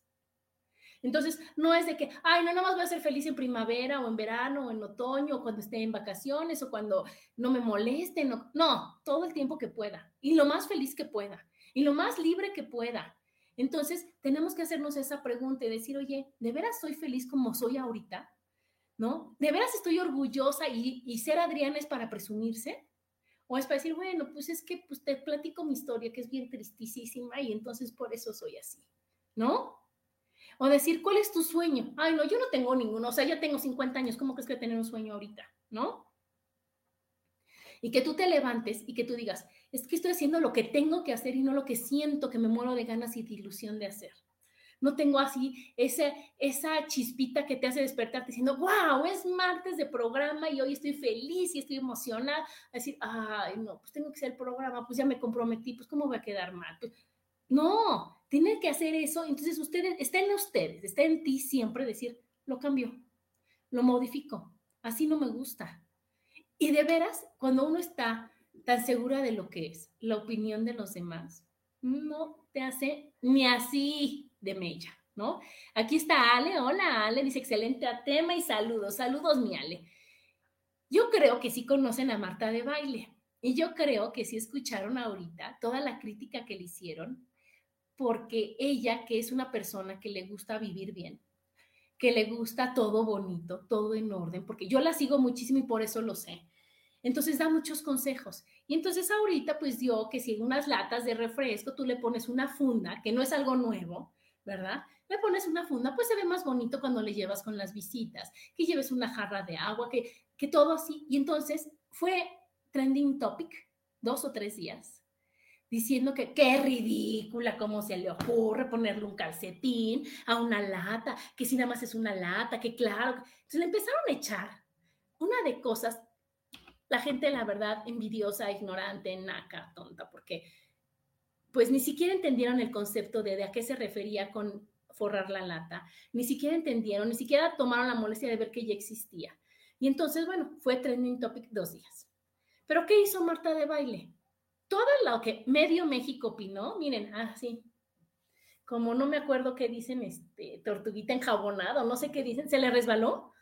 Entonces, no es de que, ay, no, nada más voy a ser feliz en primavera o en verano o en otoño o cuando esté en vacaciones o cuando no me molesten. No, no, todo el tiempo que pueda y lo más feliz que pueda y lo más libre que pueda entonces, tenemos que hacernos esa pregunta y decir, oye, ¿de veras soy feliz como soy ahorita? ¿No? ¿De veras estoy orgullosa y, ser Adriana es para presumirse? ¿O es para decir, bueno, pues es que pues, te platico mi historia que es bien tristísima y entonces por eso soy así? ¿No? O decir, ¿cuál es tu sueño? Ay, no, yo no tengo ninguno, o sea, ya tengo 50 años, ¿cómo crees que tener un sueño ahorita? ¿No? Y que tú te levantes y que tú digas, es que estoy haciendo lo que tengo que hacer y no lo que siento que me muero de ganas y de ilusión de hacer. No tengo así esa, esa chispita que te hace despertarte diciendo, wow, es martes de programa y hoy estoy feliz y estoy emocionada. A decir, ay, no, pues tengo que hacer el programa, pues ya me comprometí, pues ¿cómo voy a quedar mal? Pues, no, tiene que hacer eso. Entonces ustedes, está en ustedes, está en ti siempre decir, lo cambio. lo modifico. Así no me gusta. Y de veras, cuando uno está tan segura de lo que es la opinión de los demás, no te hace ni así de mella, ¿no? Aquí está Ale, hola Ale, dice excelente tema y saludos, saludos mi Ale. Yo creo que sí conocen a Marta de baile y yo creo que sí escucharon ahorita toda la crítica que le hicieron porque ella, que es una persona que le gusta vivir bien, que le gusta todo bonito, todo en orden, porque yo la sigo muchísimo y por eso lo sé. Entonces da muchos consejos. Y entonces ahorita pues dio que si unas latas de refresco tú le pones una funda, que no es algo nuevo, ¿verdad? Le pones una funda, pues se ve más bonito cuando le llevas con las visitas, que lleves una jarra de agua, que, que todo así. Y entonces fue trending topic dos o tres días diciendo que qué ridícula, cómo se le ocurre ponerle un calcetín a una lata, que si nada más es una lata, que claro. Entonces le empezaron a echar una de cosas, la gente, la verdad, envidiosa, ignorante, naca, tonta, porque pues ni siquiera entendieron el concepto de, de a qué se refería con forrar la lata, ni siquiera entendieron, ni siquiera tomaron la molestia de ver que ya existía. Y entonces, bueno, fue trending topic dos días. Pero ¿qué hizo Marta de baile? Todo lo que medio México opinó, miren, ah, como no me acuerdo qué dicen, este, tortuguita enjabonada, no sé qué dicen, se le resbaló.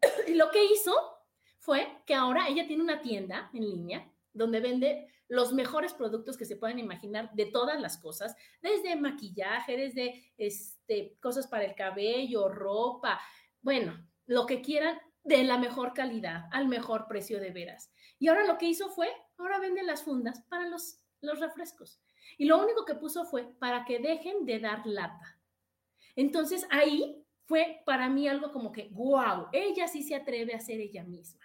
y lo que hizo fue que ahora ella tiene una tienda en línea donde vende los mejores productos que se pueden imaginar de todas las cosas, desde maquillaje, desde este, cosas para el cabello, ropa, bueno, lo que quieran de la mejor calidad, al mejor precio de veras. Y ahora lo que hizo fue ahora venden las fundas para los, los refrescos. Y lo único que puso fue para que dejen de dar lata. Entonces ahí fue para mí algo como que, wow, ella sí se atreve a ser ella misma.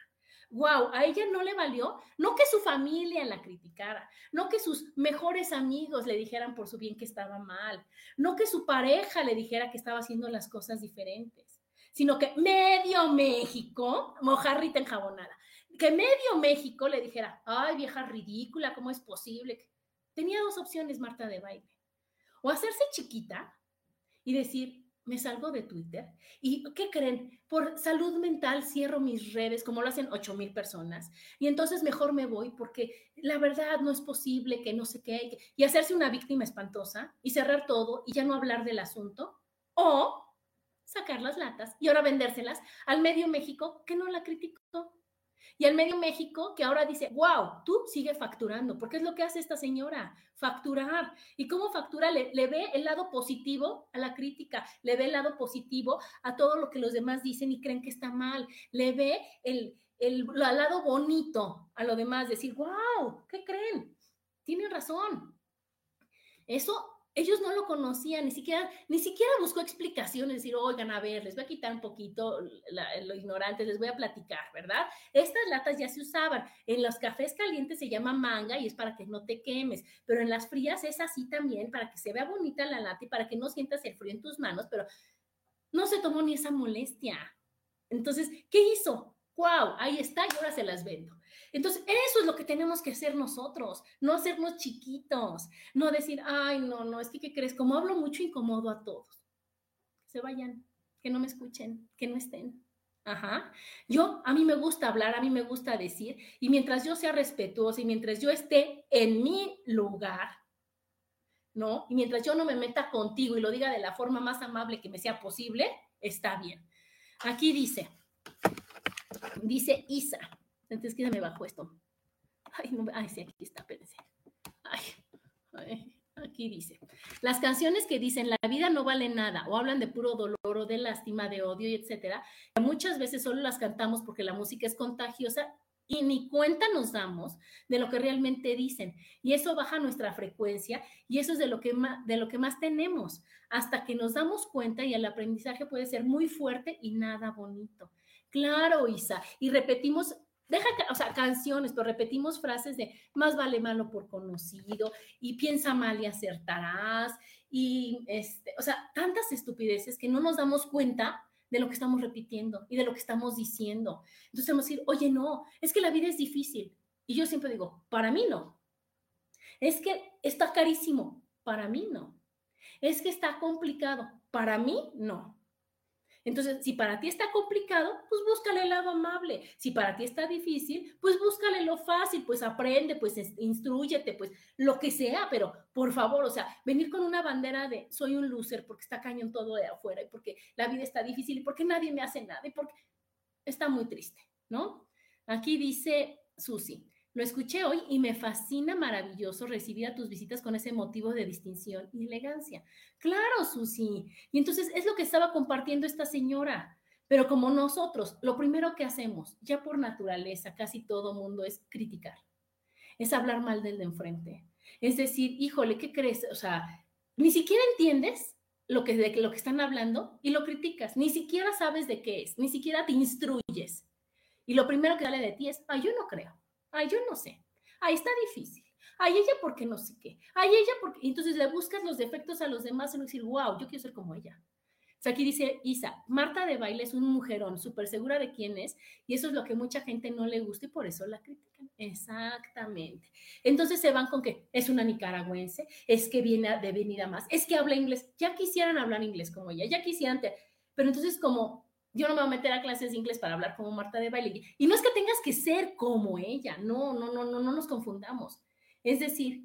Wow, a ella no le valió, no que su familia la criticara, no que sus mejores amigos le dijeran por su bien que estaba mal, no que su pareja le dijera que estaba haciendo las cosas diferentes, sino que medio México, mojarrita enjabonada, que medio México le dijera, ay, vieja ridícula, ¿cómo es posible? Tenía dos opciones Marta de baile. O hacerse chiquita y decir, me salgo de Twitter. ¿Y qué creen? Por salud mental cierro mis redes, como lo hacen 8 mil personas. Y entonces mejor me voy porque la verdad no es posible que no sé qué. Y hacerse una víctima espantosa y cerrar todo y ya no hablar del asunto. O sacar las latas y ahora vendérselas al medio México que no la criticó. Y al medio México, que ahora dice, wow, tú sigue facturando, porque es lo que hace esta señora, facturar. ¿Y cómo factura? Le, ve el lado positivo a la crítica, le ve el lado positivo a todo lo que los demás dicen y creen que está mal, le ve el, el, el lado bonito a lo demás, decir, wow, ¿qué creen? Tienen razón. Eso ellos no lo conocían, ni siquiera, ni siquiera buscó explicaciones, decir, oigan, a ver, les voy a quitar un poquito lo ignorante, les voy a platicar, ¿verdad? Estas latas ya se usaban. En los cafés calientes se llama manga y es para que no te quemes, pero en las frías es así también, para que se vea bonita la lata y para que no sientas el frío en tus manos, pero no se tomó ni esa molestia. Entonces, ¿qué hizo? ¡Wow! Ahí está y ahora se las vendo. Entonces, eso es lo que tenemos que hacer nosotros, no hacernos chiquitos, no decir, ay, no, no, es que, ¿qué crees? Como hablo mucho, incomodo a todos. Que se vayan, que no me escuchen, que no estén. Ajá. Yo, a mí me gusta hablar, a mí me gusta decir, y mientras yo sea respetuosa y mientras yo esté en mi lugar, ¿no? Y mientras yo no me meta contigo y lo diga de la forma más amable que me sea posible, está bien. Aquí dice, dice Isa, entonces, que me bajó esto. Ay, no, ay, sí, aquí está, espérense. Ay, aquí dice. Las canciones que dicen la vida no vale nada o hablan de puro dolor o de lástima, de odio etcétera, muchas veces solo las cantamos porque la música es contagiosa y ni cuenta nos damos de lo que realmente dicen. Y eso baja nuestra frecuencia y eso es de lo que más tenemos, hasta que nos damos cuenta y el aprendizaje puede ser muy fuerte y nada bonito. Claro, Isa, y repetimos deja, o sea, canciones, pero repetimos frases de más vale malo por conocido y piensa mal y acertarás y, este, o sea, tantas estupideces que no nos damos cuenta de lo que estamos repitiendo y de lo que estamos diciendo. Entonces vamos a decir, oye, no, es que la vida es difícil. Y yo siempre digo, para mí no. Es que está carísimo, para mí no. Es que está complicado, para mí no. Entonces, si para ti está complicado, pues búscale el lado amable. Si para ti está difícil, pues búscale lo fácil, pues aprende, pues instruyete, pues lo que sea, pero por favor, o sea, venir con una bandera de soy un loser porque está cañón todo de afuera y porque la vida está difícil y porque nadie me hace nada y porque está muy triste, ¿no? Aquí dice Susi, lo escuché hoy y me fascina maravilloso recibir a tus visitas con ese motivo de distinción y elegancia. Claro, Susi. Y entonces es lo que estaba compartiendo esta señora. Pero como nosotros, lo primero que hacemos, ya por naturaleza, casi todo mundo es criticar. Es hablar mal del de enfrente. Es decir, híjole, ¿qué crees? O sea, ni siquiera entiendes lo que, de lo que están hablando y lo criticas. Ni siquiera sabes de qué es, ni siquiera te instruyes. Y lo primero que sale de ti es, ah, yo no creo. Ay, yo no sé. Ahí está difícil. Ay, ella porque no sé qué. Ay, ella porque... Entonces le buscas los defectos a los demás y decir, wow, yo quiero ser como ella. O sea, aquí dice Isa, Marta de baile es un mujerón, súper segura de quién es, y eso es lo que mucha gente no le gusta y por eso la critican. Exactamente. Entonces se van con que es una nicaragüense, es que viene de venida más, es que habla inglés. Ya quisieran hablar inglés como ella, ya quisieran. Pero entonces, como yo no me voy a meter a clases de inglés para hablar como Marta de baile. Y no es que tengas que ser como ella, no, no, no, no, no nos confundamos. Es decir,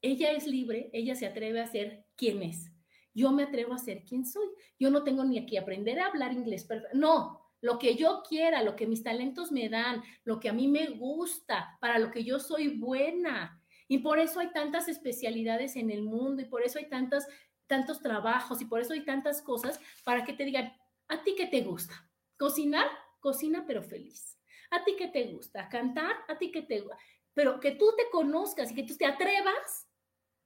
ella es libre, ella se atreve a ser quien es. Yo me atrevo a ser quien soy. Yo no tengo ni que aprender a hablar inglés. No, lo que yo quiera, lo que mis talentos me dan, lo que a mí me gusta, para lo que yo soy buena. Y por eso hay tantas especialidades en el mundo y por eso hay tantas, tantos trabajos y por eso hay tantas cosas para que te digan, ¿A ti qué te gusta? ¿Cocinar? Cocina pero feliz. ¿A ti qué te gusta? ¿Cantar? ¿A ti qué te gusta? Pero que tú te conozcas y que tú te atrevas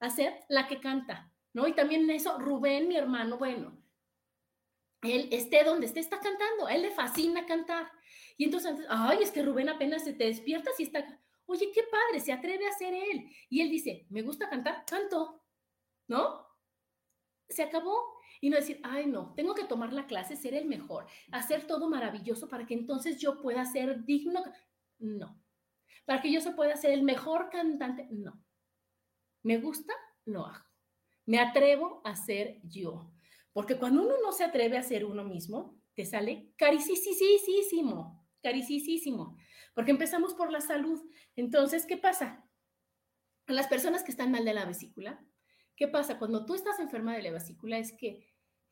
a ser la que canta, ¿no? Y también eso, Rubén, mi hermano, bueno, él esté donde esté, está cantando, a él le fascina cantar. Y entonces, ay, es que Rubén apenas se te despierta si está, oye, qué padre, se atreve a ser él. Y él dice, me gusta cantar, canto, ¿no? Se acabó. Y no decir, ay, no, tengo que tomar la clase, ser el mejor, hacer todo maravilloso para que entonces yo pueda ser digno. No. Para que yo se pueda ser el mejor cantante. No. ¿Me gusta? Lo hago. Me atrevo a ser yo. Porque cuando uno no se atreve a ser uno mismo, te sale carísimo, carísimo. Porque empezamos por la salud. Entonces, ¿qué pasa? Las personas que están mal de la vesícula, ¿Qué pasa? Cuando tú estás enferma de la vesícula es que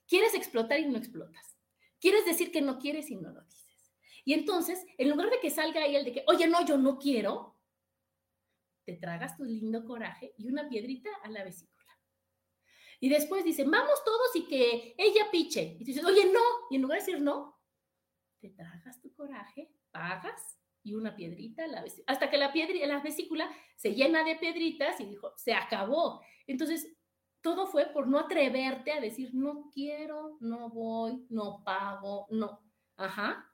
quieres explotar y no explotas. Quieres decir que no quieres y no lo dices. Y entonces, en lugar de que salga ahí el de que, oye, no, yo no quiero, te tragas tu lindo coraje y una piedrita a la vesícula. Y después dicen, vamos todos y que ella piche. Y tú dices, oye, no. Y en lugar de decir no, te tragas tu coraje, pagas y una piedrita la. Hasta que la, piedra, la vesícula se llena de piedritas y dijo, se acabó. Entonces, todo fue por no atreverte a decir, no quiero, no voy, no pago, no. Ajá.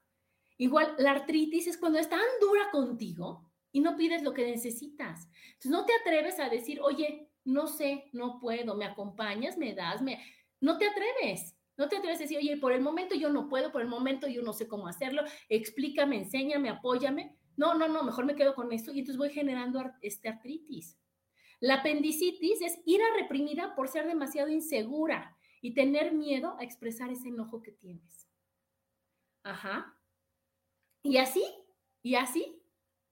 Igual, la artritis es cuando es tan dura contigo y no pides lo que necesitas. Entonces, no te atreves a decir, oye, no sé, no puedo, me acompañas, me das, me... No te atreves. No te atreves a decir, oye, por el momento yo no puedo, por el momento yo no sé cómo hacerlo, explícame, enséñame, apóyame. No, no, no, mejor me quedo con esto y entonces voy generando este artritis. La apendicitis es ira reprimida por ser demasiado insegura y tener miedo a expresar ese enojo que tienes. Ajá. Y así, y así,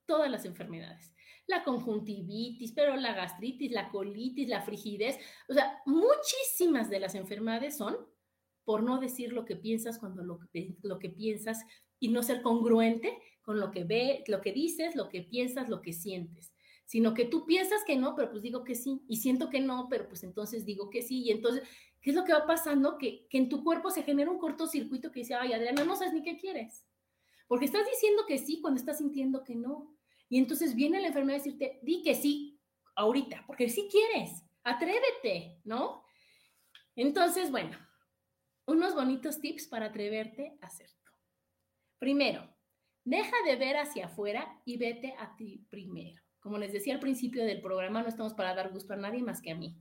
todas las enfermedades. La conjuntivitis, pero la gastritis, la colitis, la frigidez, o sea, muchísimas de las enfermedades son por no decir lo que piensas cuando lo, lo que piensas y no ser congruente con lo que ve, lo que dices, lo que piensas, lo que sientes sino que tú piensas que no, pero pues digo que sí, y siento que no, pero pues entonces digo que sí, y entonces, ¿qué es lo que va pasando? Que, que en tu cuerpo se genera un cortocircuito que dice, ay, Adriana, no sabes ni qué quieres, porque estás diciendo que sí cuando estás sintiendo que no, y entonces viene la enfermedad a decirte, di que sí, ahorita, porque sí quieres, atrévete, ¿no? Entonces, bueno, unos bonitos tips para atreverte a hacerlo. Primero, deja de ver hacia afuera y vete a ti primero. Como les decía al principio del programa, no estamos para dar gusto a nadie más que a mí.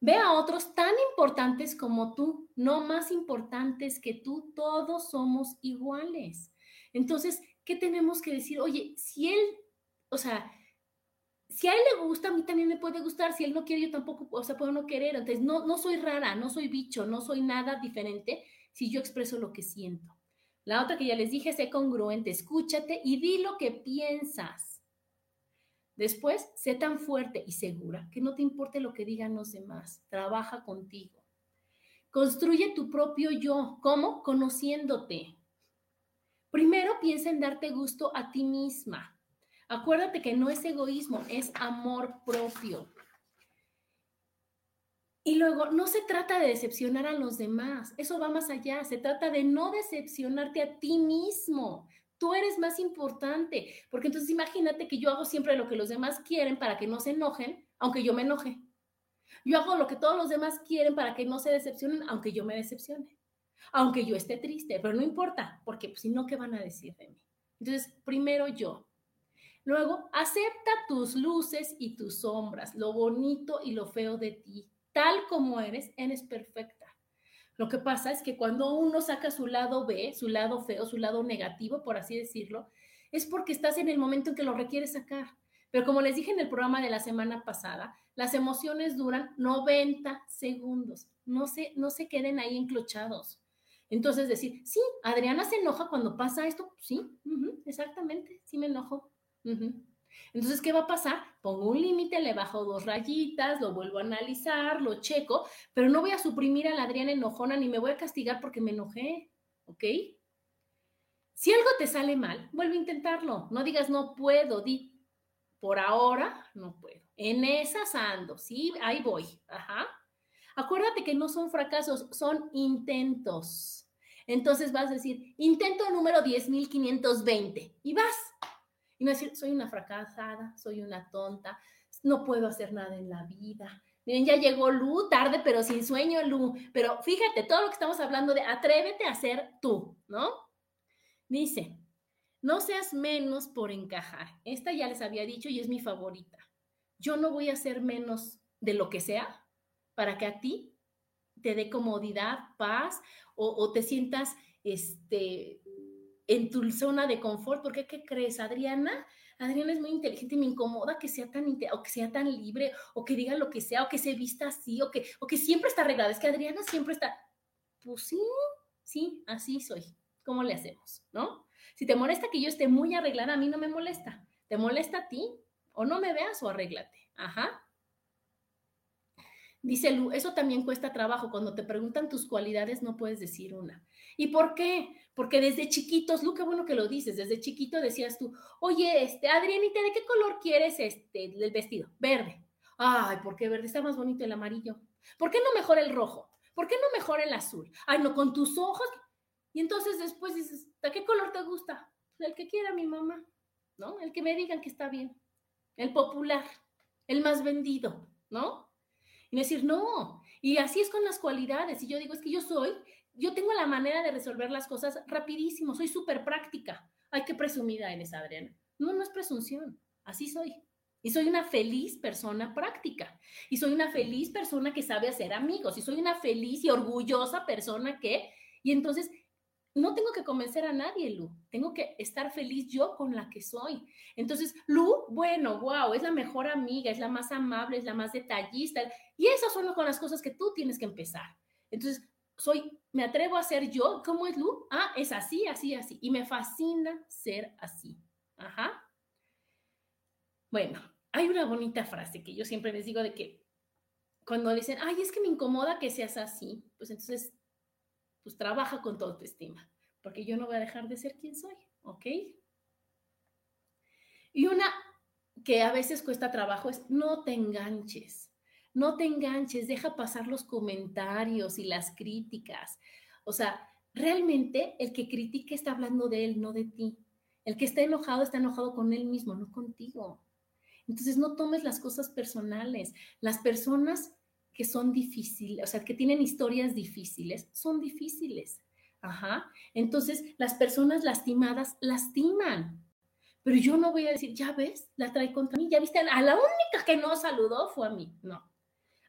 Ve a otros tan importantes como tú, no más importantes que tú, todos somos iguales. Entonces, ¿qué tenemos que decir? Oye, si él, o sea, si a él le gusta, a mí también me puede gustar, si él no quiere, yo tampoco, o sea, puedo no querer. Entonces, no, no soy rara, no soy bicho, no soy nada diferente si yo expreso lo que siento. La otra que ya les dije, sé congruente, escúchate y di lo que piensas. Después, sé tan fuerte y segura que no te importe lo que digan los demás. Trabaja contigo. Construye tu propio yo. ¿Cómo? Conociéndote. Primero piensa en darte gusto a ti misma. Acuérdate que no es egoísmo, es amor propio. Y luego, no se trata de decepcionar a los demás, eso va más allá, se trata de no decepcionarte a ti mismo. Tú eres más importante, porque entonces imagínate que yo hago siempre lo que los demás quieren para que no se enojen, aunque yo me enoje. Yo hago lo que todos los demás quieren para que no se decepcionen, aunque yo me decepcione, aunque yo esté triste, pero no importa, porque pues, si no, ¿qué van a decir de mí? Entonces, primero yo. Luego, acepta tus luces y tus sombras, lo bonito y lo feo de ti tal como eres, eres perfecta. Lo que pasa es que cuando uno saca su lado B, su lado feo, su lado negativo, por así decirlo, es porque estás en el momento en que lo requieres sacar. Pero como les dije en el programa de la semana pasada, las emociones duran 90 segundos. No se, no se queden ahí enclochados. Entonces decir, sí, Adriana se enoja cuando pasa esto. Sí, exactamente, sí me enojo. Entonces, ¿qué va a pasar? Pongo un límite, le bajo dos rayitas, lo vuelvo a analizar, lo checo, pero no voy a suprimir a la Adriana enojona ni me voy a castigar porque me enojé, ¿ok? Si algo te sale mal, vuelve a intentarlo. No digas no puedo, di por ahora no puedo. En esas ando, sí, ahí voy. Acuérdate que no son fracasos, son intentos. Entonces vas a decir, intento número 10.520 y vas. Y no decir, soy una fracasada, soy una tonta, no puedo hacer nada en la vida. Miren, ya llegó Lu, tarde pero sin sueño, Lu. Pero fíjate, todo lo que estamos hablando de atrévete a ser tú, ¿no? Dice, no seas menos por encajar. Esta ya les había dicho y es mi favorita. Yo no voy a ser menos de lo que sea para que a ti te dé comodidad, paz o, o te sientas este, en tu zona de confort, porque ¿qué crees, Adriana? Adriana es muy inteligente y me incomoda que sea tan o que sea tan libre o que diga lo que sea o que se vista así o que o que siempre está arreglada. Es que Adriana siempre está Pues sí, sí, así soy. ¿Cómo le hacemos, no? Si te molesta que yo esté muy arreglada, a mí no me molesta. ¿Te molesta a ti? O no me veas o arréglate. Ajá. Dice Lu, eso también cuesta trabajo. Cuando te preguntan tus cualidades, no puedes decir una. ¿Y por qué? Porque desde chiquitos, Lu, qué bueno que lo dices, desde chiquito decías tú, oye, este, Adrianita, ¿de qué color quieres este, el vestido? Verde. Ay, ¿por qué verde? Está más bonito el amarillo. ¿Por qué no mejor el rojo? ¿Por qué no mejor el azul? Ay, no, con tus ojos. Y entonces después dices, ¿de qué color te gusta? El que quiera mi mamá, ¿no? El que me digan que está bien. El popular, el más vendido, ¿no? Y decir, no. Y así es con las cualidades. Y yo digo, es que yo soy yo tengo la manera de resolver las cosas rapidísimo, soy súper práctica. Ay, qué presumida eres, Adriana. No, no es presunción, así soy. Y soy una feliz persona práctica. Y soy una feliz persona que sabe hacer amigos. Y soy una feliz y orgullosa persona que... Y entonces, no tengo que convencer a nadie, Lu. Tengo que estar feliz yo con la que soy. Entonces, Lu, bueno, wow, es la mejor amiga, es la más amable, es la más detallista. Y esas son las cosas que tú tienes que empezar. Entonces, soy, me atrevo a ser yo. ¿Cómo es Lu? Ah, es así, así, así. Y me fascina ser así. Ajá. Bueno, hay una bonita frase que yo siempre les digo de que cuando dicen, ay, es que me incomoda que seas así, pues entonces, pues trabaja con tu autoestima, porque yo no voy a dejar de ser quien soy, ¿ok? Y una que a veces cuesta trabajo es no te enganches. No te enganches, deja pasar los comentarios y las críticas. O sea, realmente el que critique está hablando de él, no de ti. El que está enojado está enojado con él mismo, no contigo. Entonces no tomes las cosas personales. Las personas que son difíciles, o sea, que tienen historias difíciles, son difíciles. Ajá. Entonces, las personas lastimadas lastiman. Pero yo no voy a decir, ya ves, la trae contra mí, ya viste, a la única que no saludó fue a mí. No.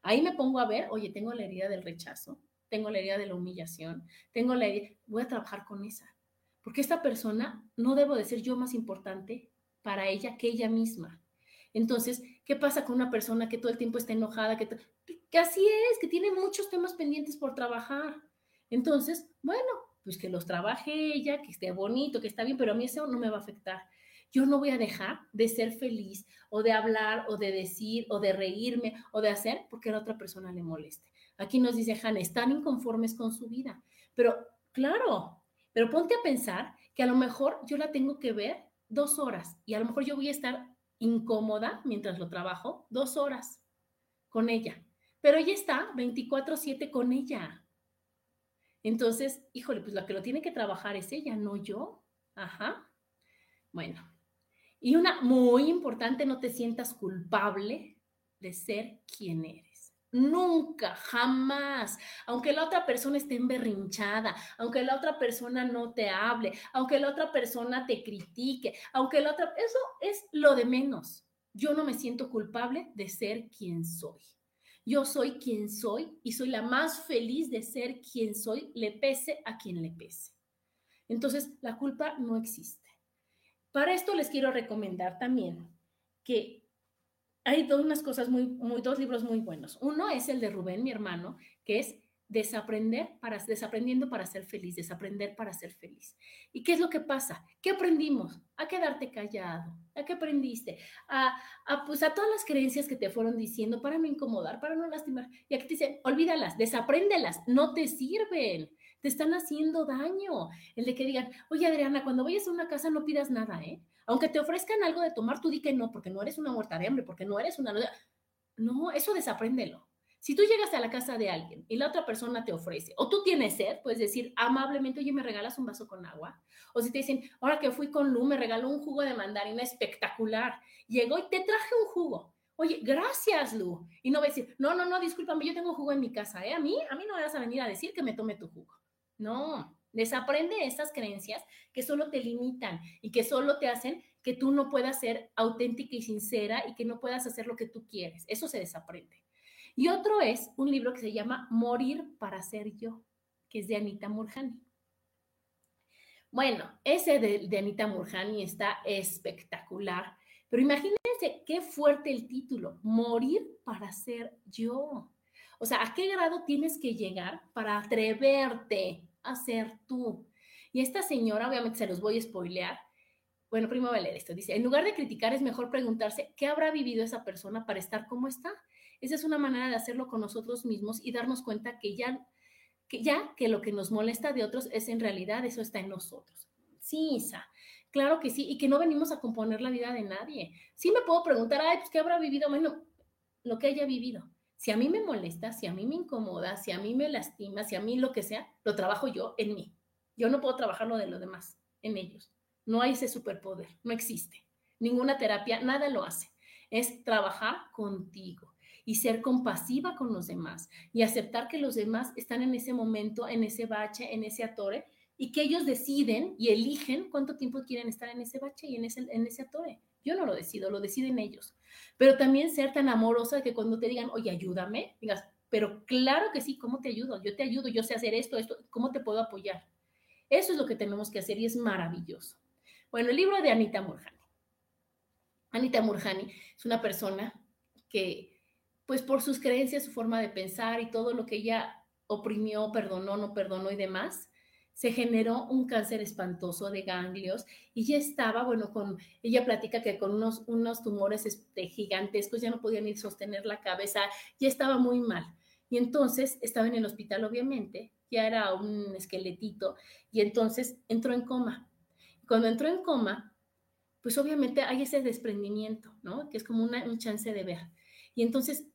Ahí me pongo a ver, oye, tengo la herida del rechazo, tengo la herida de la humillación, tengo la herida, voy a trabajar con esa. Porque esta persona no debo de ser yo más importante para ella que ella misma. Entonces, ¿qué pasa con una persona que todo el tiempo está enojada? Que, que así es, que tiene muchos temas pendientes por trabajar. Entonces, bueno, pues que los trabaje ella, que esté bonito, que está bien, pero a mí eso no me va a afectar. Yo no voy a dejar de ser feliz o de hablar o de decir o de reírme o de hacer porque a la otra persona le moleste. Aquí nos dice Hannah, están inconformes con su vida. Pero claro, pero ponte a pensar que a lo mejor yo la tengo que ver dos horas y a lo mejor yo voy a estar incómoda mientras lo trabajo dos horas con ella. Pero ella está 24/7 con ella. Entonces, híjole, pues la que lo tiene que trabajar es ella, no yo. Ajá. Bueno, y una muy importante, no te sientas culpable de ser quien eres. Nunca, jamás, aunque la otra persona esté emberrinchada, aunque la otra persona no te hable, aunque la otra persona te critique, aunque la otra, eso es lo de menos. Yo no me siento culpable de ser quien soy. Yo soy quien soy y soy la más feliz de ser quien soy, le pese a quien le pese. Entonces, la culpa no existe. Para esto les quiero recomendar también que hay dos libros muy buenos. Uno es el de Rubén, mi hermano, que es desaprender para desaprendiendo para ser feliz, desaprender para ser feliz. ¿Y qué es lo que pasa? ¿Qué aprendimos? A quedarte callado. ¿A qué aprendiste? A, a, pues todas las creencias que te fueron diciendo para no incomodar, para no lastimar. Y aquí te dicen, olvídalas, desapréndelas, no te sirven. Te están haciendo daño. El de que digan, oye Adriana, cuando vayas a una casa no pidas nada, ¿eh? Aunque te ofrezcan algo de tomar, tú di que no, porque no eres una muerta de hambre, porque no eres una... No, eso desapréndelo. Si tú llegas a la casa de alguien y la otra persona te ofrece, o tú tienes sed, puedes decir amablemente, oye, ¿me regalas un vaso con agua? O si te dicen, ahora que fui con Lu, me regaló un jugo de mandarina espectacular. Llegó y te traje un jugo. Oye, gracias, Lu. Y no va a decir, no, no, no, discúlpame, yo tengo jugo en mi casa, ¿eh? A mí, a mí no me vas a venir a decir que me tome tu jugo. No, desaprende esas creencias que solo te limitan y que solo te hacen que tú no puedas ser auténtica y sincera y que no puedas hacer lo que tú quieres. Eso se desaprende. Y otro es un libro que se llama Morir para ser yo, que es de Anita Murjani. Bueno, ese de, Anita Murjani está espectacular, pero imagínense qué fuerte el título, Morir para ser yo. O sea, ¿a qué grado tienes que llegar para atreverte a ser tú? Y esta señora, obviamente se los voy a spoilear. Bueno, primero voy a esto. Dice, en lugar de criticar es mejor preguntarse qué habrá vivido esa persona para estar como está esa es una manera de hacerlo con nosotros mismos y darnos cuenta que ya, que ya que lo que nos molesta de otros es en realidad eso está en nosotros. Sí, Isa, claro que sí, y que no venimos a componer la vida de nadie. Sí me puedo preguntar, ay, pues, ¿qué habrá vivido? Bueno, lo que haya vivido. Si a mí me molesta, si a mí me incomoda, si a mí me lastima, si a mí lo que sea, lo trabajo yo en mí. Yo no puedo trabajarlo de los demás, en ellos. No hay ese superpoder, no existe. Ninguna terapia, nada lo hace. Es trabajar contigo y ser compasiva con los demás y aceptar que los demás están en ese momento, en ese bache, en ese atore y que ellos deciden y eligen cuánto tiempo quieren estar en ese bache y en ese, en ese atore. Yo no lo decido, lo deciden ellos. Pero también ser tan amorosa que cuando te digan, oye, ayúdame, digas, pero claro que sí, ¿cómo te ayudo? Yo te ayudo, yo sé hacer esto, esto, ¿cómo te puedo apoyar? Eso es lo que tenemos que hacer y es maravilloso. Bueno, el libro de Anita Murjani. Anita Murjani es una persona que pues por sus creencias, su forma de pensar y todo lo que ella oprimió, perdonó, no perdonó y demás, se generó un cáncer espantoso de ganglios y ya estaba, bueno, con, ella platica que con unos, unos tumores este, gigantescos ya no podía ni sostener la cabeza, ya estaba muy mal. Y entonces estaba en el hospital, obviamente, ya era un esqueletito, y entonces entró en coma. Cuando entró en coma, pues obviamente hay ese desprendimiento, ¿no? Que es como una, un chance de ver. Y entonces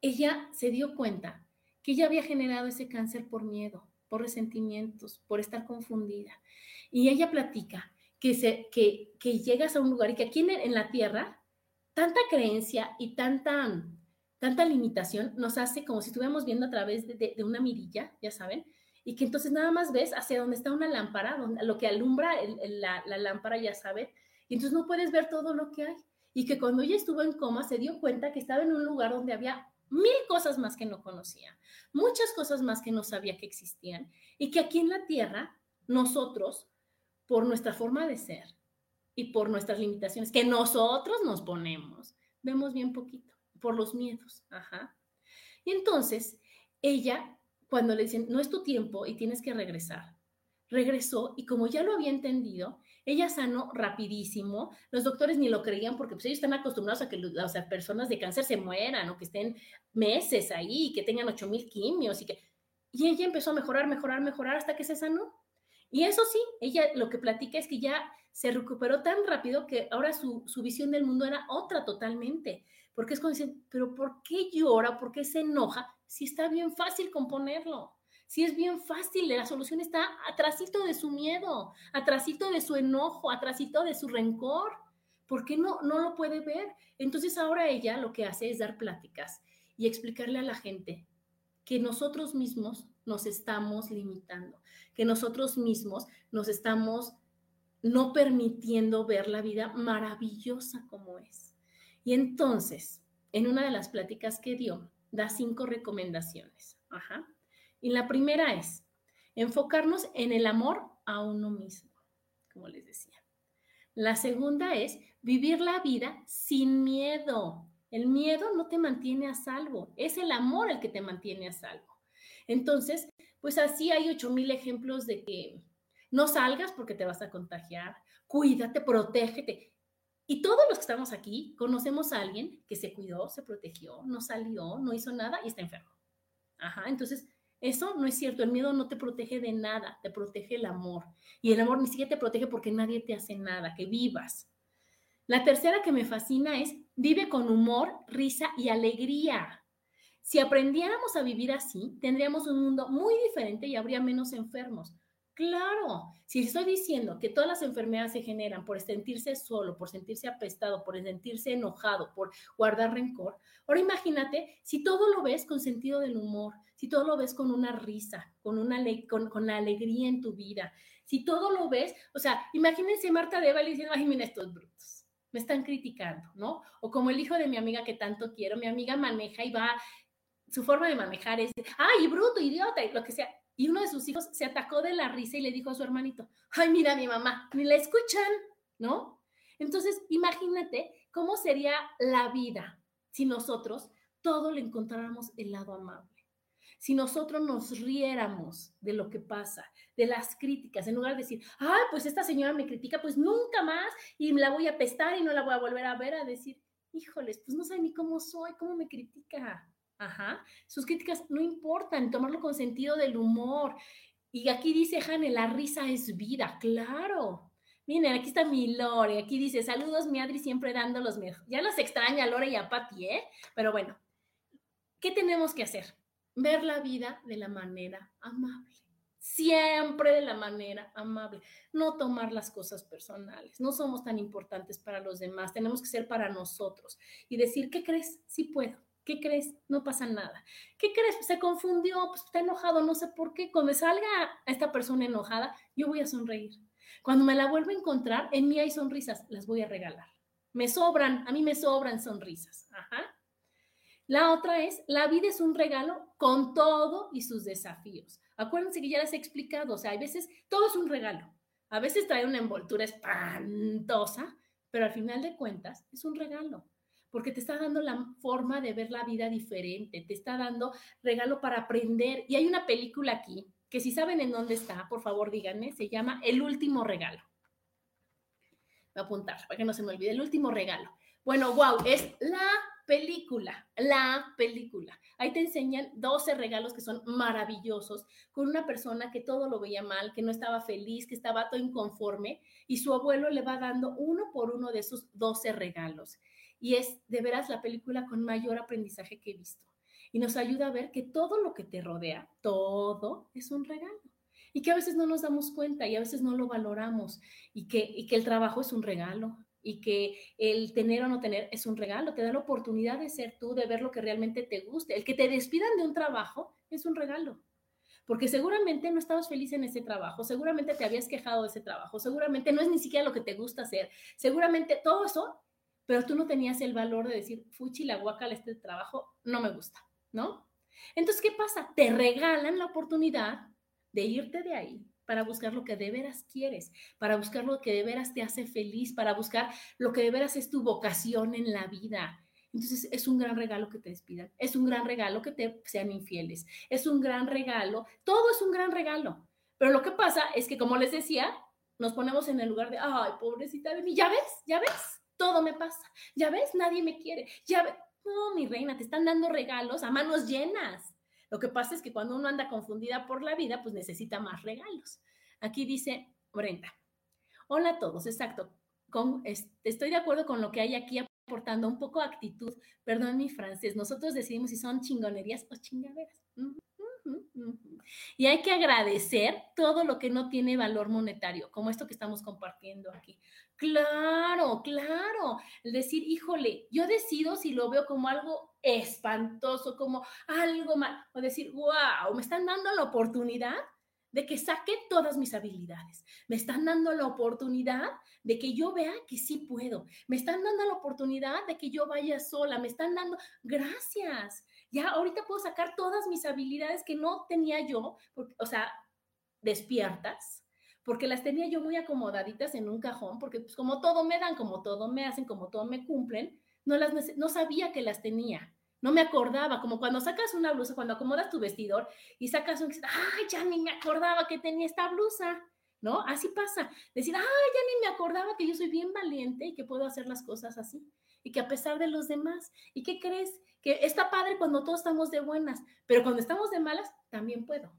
ella se dio cuenta que ella había generado ese cáncer por miedo, por resentimientos, por estar confundida. Y ella platica que, se, que, que llegas a un lugar y que aquí en, la tierra, tanta creencia y tanta, tanta limitación nos hace como si estuviéramos viendo a través de, una mirilla, ya saben, y que entonces nada más ves hacia donde está una lámpara, donde, lo que alumbra la, la lámpara, ya saben, y entonces no puedes ver todo lo que hay. Y que cuando ella estuvo en coma se dio cuenta que estaba en un lugar donde había mil cosas más que no conocía, muchas cosas más que no sabía que existían y que aquí en la Tierra nosotros, por nuestra forma de ser y por nuestras limitaciones que nosotros nos ponemos, vemos bien poquito, por los miedos. Ajá. Y entonces ella cuando le dicen, no es tu tiempo y tienes que regresar, regresó y como ya lo había entendido, ella sanó rapidísimo. Los doctores ni lo creían porque pues, ellos están acostumbrados a que las personas de cáncer se mueran o que estén meses ahí, que tengan 8000 quimios y que... Y ella empezó a mejorar, mejorar, mejorar hasta que se sanó. Y eso sí, ella lo que platica es que ya se recuperó tan rápido que ahora su, su visión del mundo era otra totalmente. Porque es como dicen, pero ¿por qué llora? ¿Por qué se enoja? Si está bien fácil componerlo. Si es bien fácil, la solución está atrásito de su miedo, atrásito de su enojo, atrásito de su rencor. ¿Por qué no, no lo puede ver? Entonces ahora ella lo que hace es dar pláticas y explicarle a la gente que nosotros mismos nos estamos limitando, que nosotros mismos nos estamos no permitiendo ver la vida maravillosa como es. Y entonces, en una de las pláticas que dio, da cinco recomendaciones. Ajá. Y la primera es enfocarnos en el amor a uno mismo, como les decía. La segunda es vivir la vida sin miedo. El miedo no te mantiene a salvo, es el amor el que te mantiene a salvo. Entonces, pues así hay ocho mil ejemplos de que no salgas porque te vas a contagiar, cuídate, protégete. Y todos los que estamos aquí conocemos a alguien que se cuidó, se protegió, no salió, no hizo nada y está enfermo. Ajá, entonces eso no es cierto, el miedo no te protege de nada, te protege el amor. Y el amor ni siquiera te protege porque nadie te hace nada, que vivas. La tercera que me fascina es vive con humor, risa y alegría. Si aprendiéramos a vivir así, tendríamos un mundo muy diferente y habría menos enfermos. Claro, si estoy diciendo que todas las enfermedades se generan por sentirse solo, por sentirse apestado, por sentirse enojado, por guardar rencor, ahora imagínate si todo lo ves con sentido del humor, si todo lo ves con una risa, con, una con, la alegría en tu vida, si todo lo ves, o sea, imagínense Marta de Eva diciendo, ay, mira estos brutos, me están criticando, ¿no? O como el hijo de mi amiga que tanto quiero, mi amiga maneja y va, su forma de manejar es, ay, bruto, idiota, y lo que sea y uno de sus hijos se atacó de la risa y le dijo a su hermanito, ay, mira mi mamá, ni la escuchan, ¿no? Entonces, imagínate cómo sería la vida si nosotros todo le encontráramos el lado amable. Si nosotros nos riéramos de lo que pasa, de las críticas, en lugar de decir, ay, pues esta señora me critica, pues nunca más y la voy a pestar y no la voy a volver a ver, a decir, híjoles, pues no sé ni cómo soy, cómo me critica. Ajá. Sus críticas no importan, tomarlo con sentido del humor. Y aquí dice Jane, la risa es vida, claro. Miren, aquí está mi Lore, aquí dice, saludos mi Adri, siempre dando los mejores. Ya los extraña Lore y a Pati, ¿eh? Pero bueno, ¿qué tenemos que hacer? Ver la vida de la manera amable. Siempre de la manera amable. No tomar las cosas personales. No somos tan importantes para los demás. Tenemos que ser para nosotros. Y decir, ¿qué crees? Sí puedo ¿Qué crees? No pasa nada. ¿Qué crees? Se confundió, pues está enojado, no sé por qué. Cuando salga esta persona enojada, yo voy a sonreír. Cuando me la vuelva a encontrar, en mí hay sonrisas, las voy a regalar. Me sobran, a mí me sobran sonrisas. Ajá. La otra es, la vida es un regalo con todo y sus desafíos. Acuérdense que ya les he explicado, o sea, hay veces todo es un regalo. A veces trae una envoltura espantosa, pero al final de cuentas es un regalo porque te está dando la forma de ver la vida diferente, te está dando regalo para aprender. Y hay una película aquí que si saben en dónde está, por favor díganme, se llama El último regalo. Voy a apuntar para que no se me olvide, El último regalo. Bueno, wow, es la película, la película. Ahí te enseñan 12 regalos que son maravillosos, con una persona que todo lo veía mal, que no estaba feliz, que estaba todo inconforme, y su abuelo le va dando uno por uno de esos 12 regalos y es de veras la película con mayor aprendizaje que he visto. Y nos ayuda a ver que todo lo que te rodea, todo es un regalo. Y que a veces no nos damos cuenta y a veces no lo valoramos. Y que, y que el trabajo es un regalo. Y que el tener o no tener es un regalo. Te da la oportunidad de ser tú, de ver lo que realmente te guste. El que te despidan de un trabajo es un regalo porque seguramente no estabas feliz en ese trabajo, seguramente te habías quejado de ese trabajo, seguramente no es ni siquiera lo que te gusta hacer, seguramente todo eso pero tú no tenías el valor de decir, fuchi la guacala, este trabajo no me gusta, ¿no? Entonces, ¿qué pasa? Te regalan la oportunidad de irte de ahí para buscar lo que de veras quieres, para buscar lo que de veras te hace feliz, para buscar lo que de veras es tu vocación en la vida. Entonces es un gran regalo que te despidan, es un gran regalo que te sean infieles, es un gran regalo, todo es un gran regalo. Pero lo que pasa es que, como les decía, nos ponemos en el lugar de, ay, pobrecita de mí, ya ves, ya ves, todo me pasa, ya ves, nadie me quiere, ya ves. No, mi reina, te están dando regalos a manos llenas. Lo que pasa es que cuando uno anda confundida por la vida, pues necesita más regalos. Aquí dice Brenda. Hola a todos, exacto. Con, estoy de acuerdo con lo que hay aquí aportando un poco actitud. Perdón mi francés, nosotros decidimos si son chingonerías o chingaderas. Y hay que agradecer todo lo que no tiene valor monetario, como esto que estamos compartiendo aquí. Claro, claro. El decir, híjole, yo decido si lo veo como algo espantoso, como algo mal, o decir, wow, me están dando la oportunidad de que saque todas mis habilidades. Me están dando la oportunidad de que yo vea que sí puedo. Me están dando la oportunidad de que yo vaya sola. Me están dando, gracias. Ya ahorita puedo sacar todas mis habilidades que no tenía yo, o sea, despiertas, porque las tenía yo muy acomodaditas en un cajón, porque pues como todo me dan, como todo me hacen, como todo me cumplen, no las no sabía que las tenía. No me acordaba, como cuando sacas una blusa, cuando acomodas tu vestidor y sacas un, ay, ya ni me acordaba que tenía esta blusa, ¿no? Así pasa. Decir, ay, ya ni me acordaba que yo soy bien valiente y que puedo hacer las cosas así. Y que a pesar de los demás, ¿y qué crees? Que está padre cuando todos estamos de buenas, pero cuando estamos de malas, también puedo.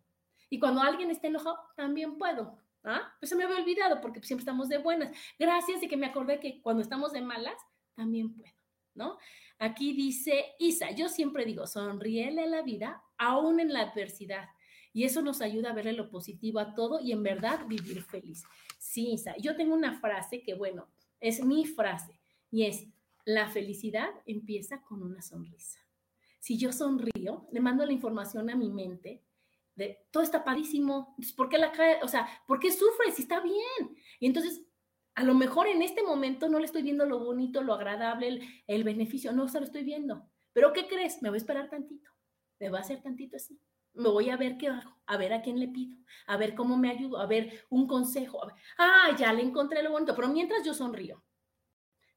Y cuando alguien está enojado, también puedo. ¿Ah? Pues se me había olvidado porque siempre estamos de buenas. Gracias de que me acordé que cuando estamos de malas, también puedo, ¿no? Aquí dice Isa, yo siempre digo, sonríele a la vida, aún en la adversidad. Y eso nos ayuda a verle lo positivo a todo y en verdad vivir feliz. Sí, Isa, yo tengo una frase que, bueno, es mi frase y es, la felicidad empieza con una sonrisa. Si yo sonrío, le mando la información a mi mente de todo está padrísimo, ¿por qué la cae? O sea, ¿por qué sufre si está bien? Y entonces a lo mejor en este momento no le estoy viendo lo bonito, lo agradable, el, beneficio, no se lo estoy viendo. Pero ¿qué crees? Me voy a esperar tantito, me va a hacer tantito así. Me voy a ver qué hago, a ver a quién le pido, a ver cómo me ayudo, a ver un consejo. Ah, ya le encontré lo bonito, pero mientras yo sonrío.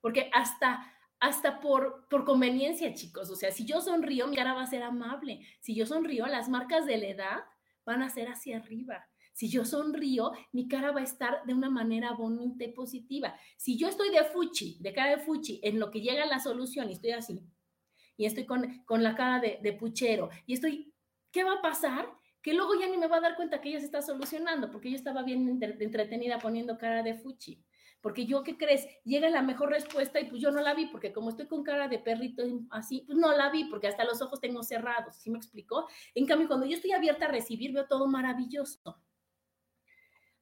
Porque hasta, hasta por, por conveniencia, chicos, o sea, si yo sonrío, mi cara va a ser amable. Si yo sonrío, las marcas de la edad van a ser hacia arriba. Si yo sonrío, mi cara va a estar de una manera bonita y positiva. Si yo estoy de fuchi, de cara de fuchi, en lo que llega la solución y estoy así, y estoy con, la cara de, puchero, y estoy, ¿qué va a pasar? Que luego ya ni me va a dar cuenta que ella se está solucionando, porque yo estaba bien entretenida poniendo cara de fuchi. Porque yo, ¿qué crees? Llega la mejor respuesta y pues yo no la vi, porque como estoy con cara de perrito así, pues no la vi, porque hasta los ojos tengo cerrados, ¿sí me explicó? En cambio, cuando yo estoy abierta a recibir, veo todo maravilloso.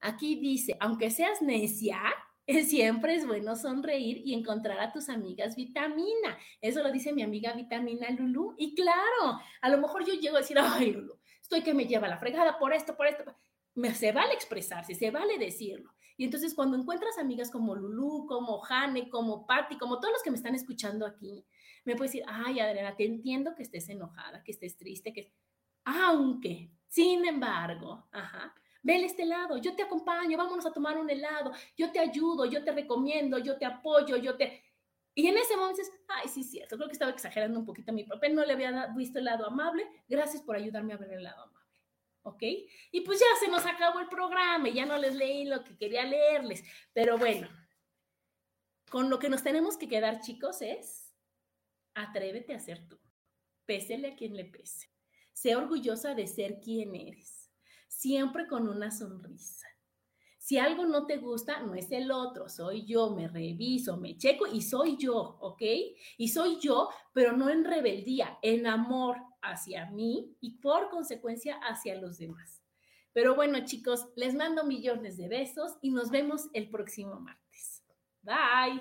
Aquí dice, aunque seas necia, siempre es bueno sonreír y encontrar a tus amigas vitamina. Eso lo dice mi amiga vitamina Lulu. Y claro, a lo mejor yo llego a decir, ay, Lulu, estoy que me lleva la fregada por esto, por esto. Se vale expresarse, se vale decirlo. Y entonces cuando encuentras amigas como Lulu, como Jane, como Patti, como todos los que me están escuchando aquí, me puedes decir, ay, Adriana, te entiendo que estés enojada, que estés triste, que... Aunque, sin embargo, ajá, Ven este lado, yo te acompaño, vámonos a tomar un helado, yo te ayudo, yo te recomiendo, yo te apoyo, yo te... Y en ese momento dices, ay, sí, cierto, creo que estaba exagerando un poquito mi papel, no le había visto el lado amable, gracias por ayudarme a ver el lado amable. ¿Ok? Y pues ya se nos acabó el programa ya no les leí lo que quería leerles, pero bueno, con lo que nos tenemos que quedar, chicos, es atrévete a ser tú, pésele a quien le pese, sé orgullosa de ser quien eres siempre con una sonrisa. Si algo no te gusta, no es el otro, soy yo, me reviso, me checo y soy yo, ¿ok? Y soy yo, pero no en rebeldía, en amor hacia mí y por consecuencia hacia los demás. Pero bueno, chicos, les mando millones de besos y nos vemos el próximo martes. Bye.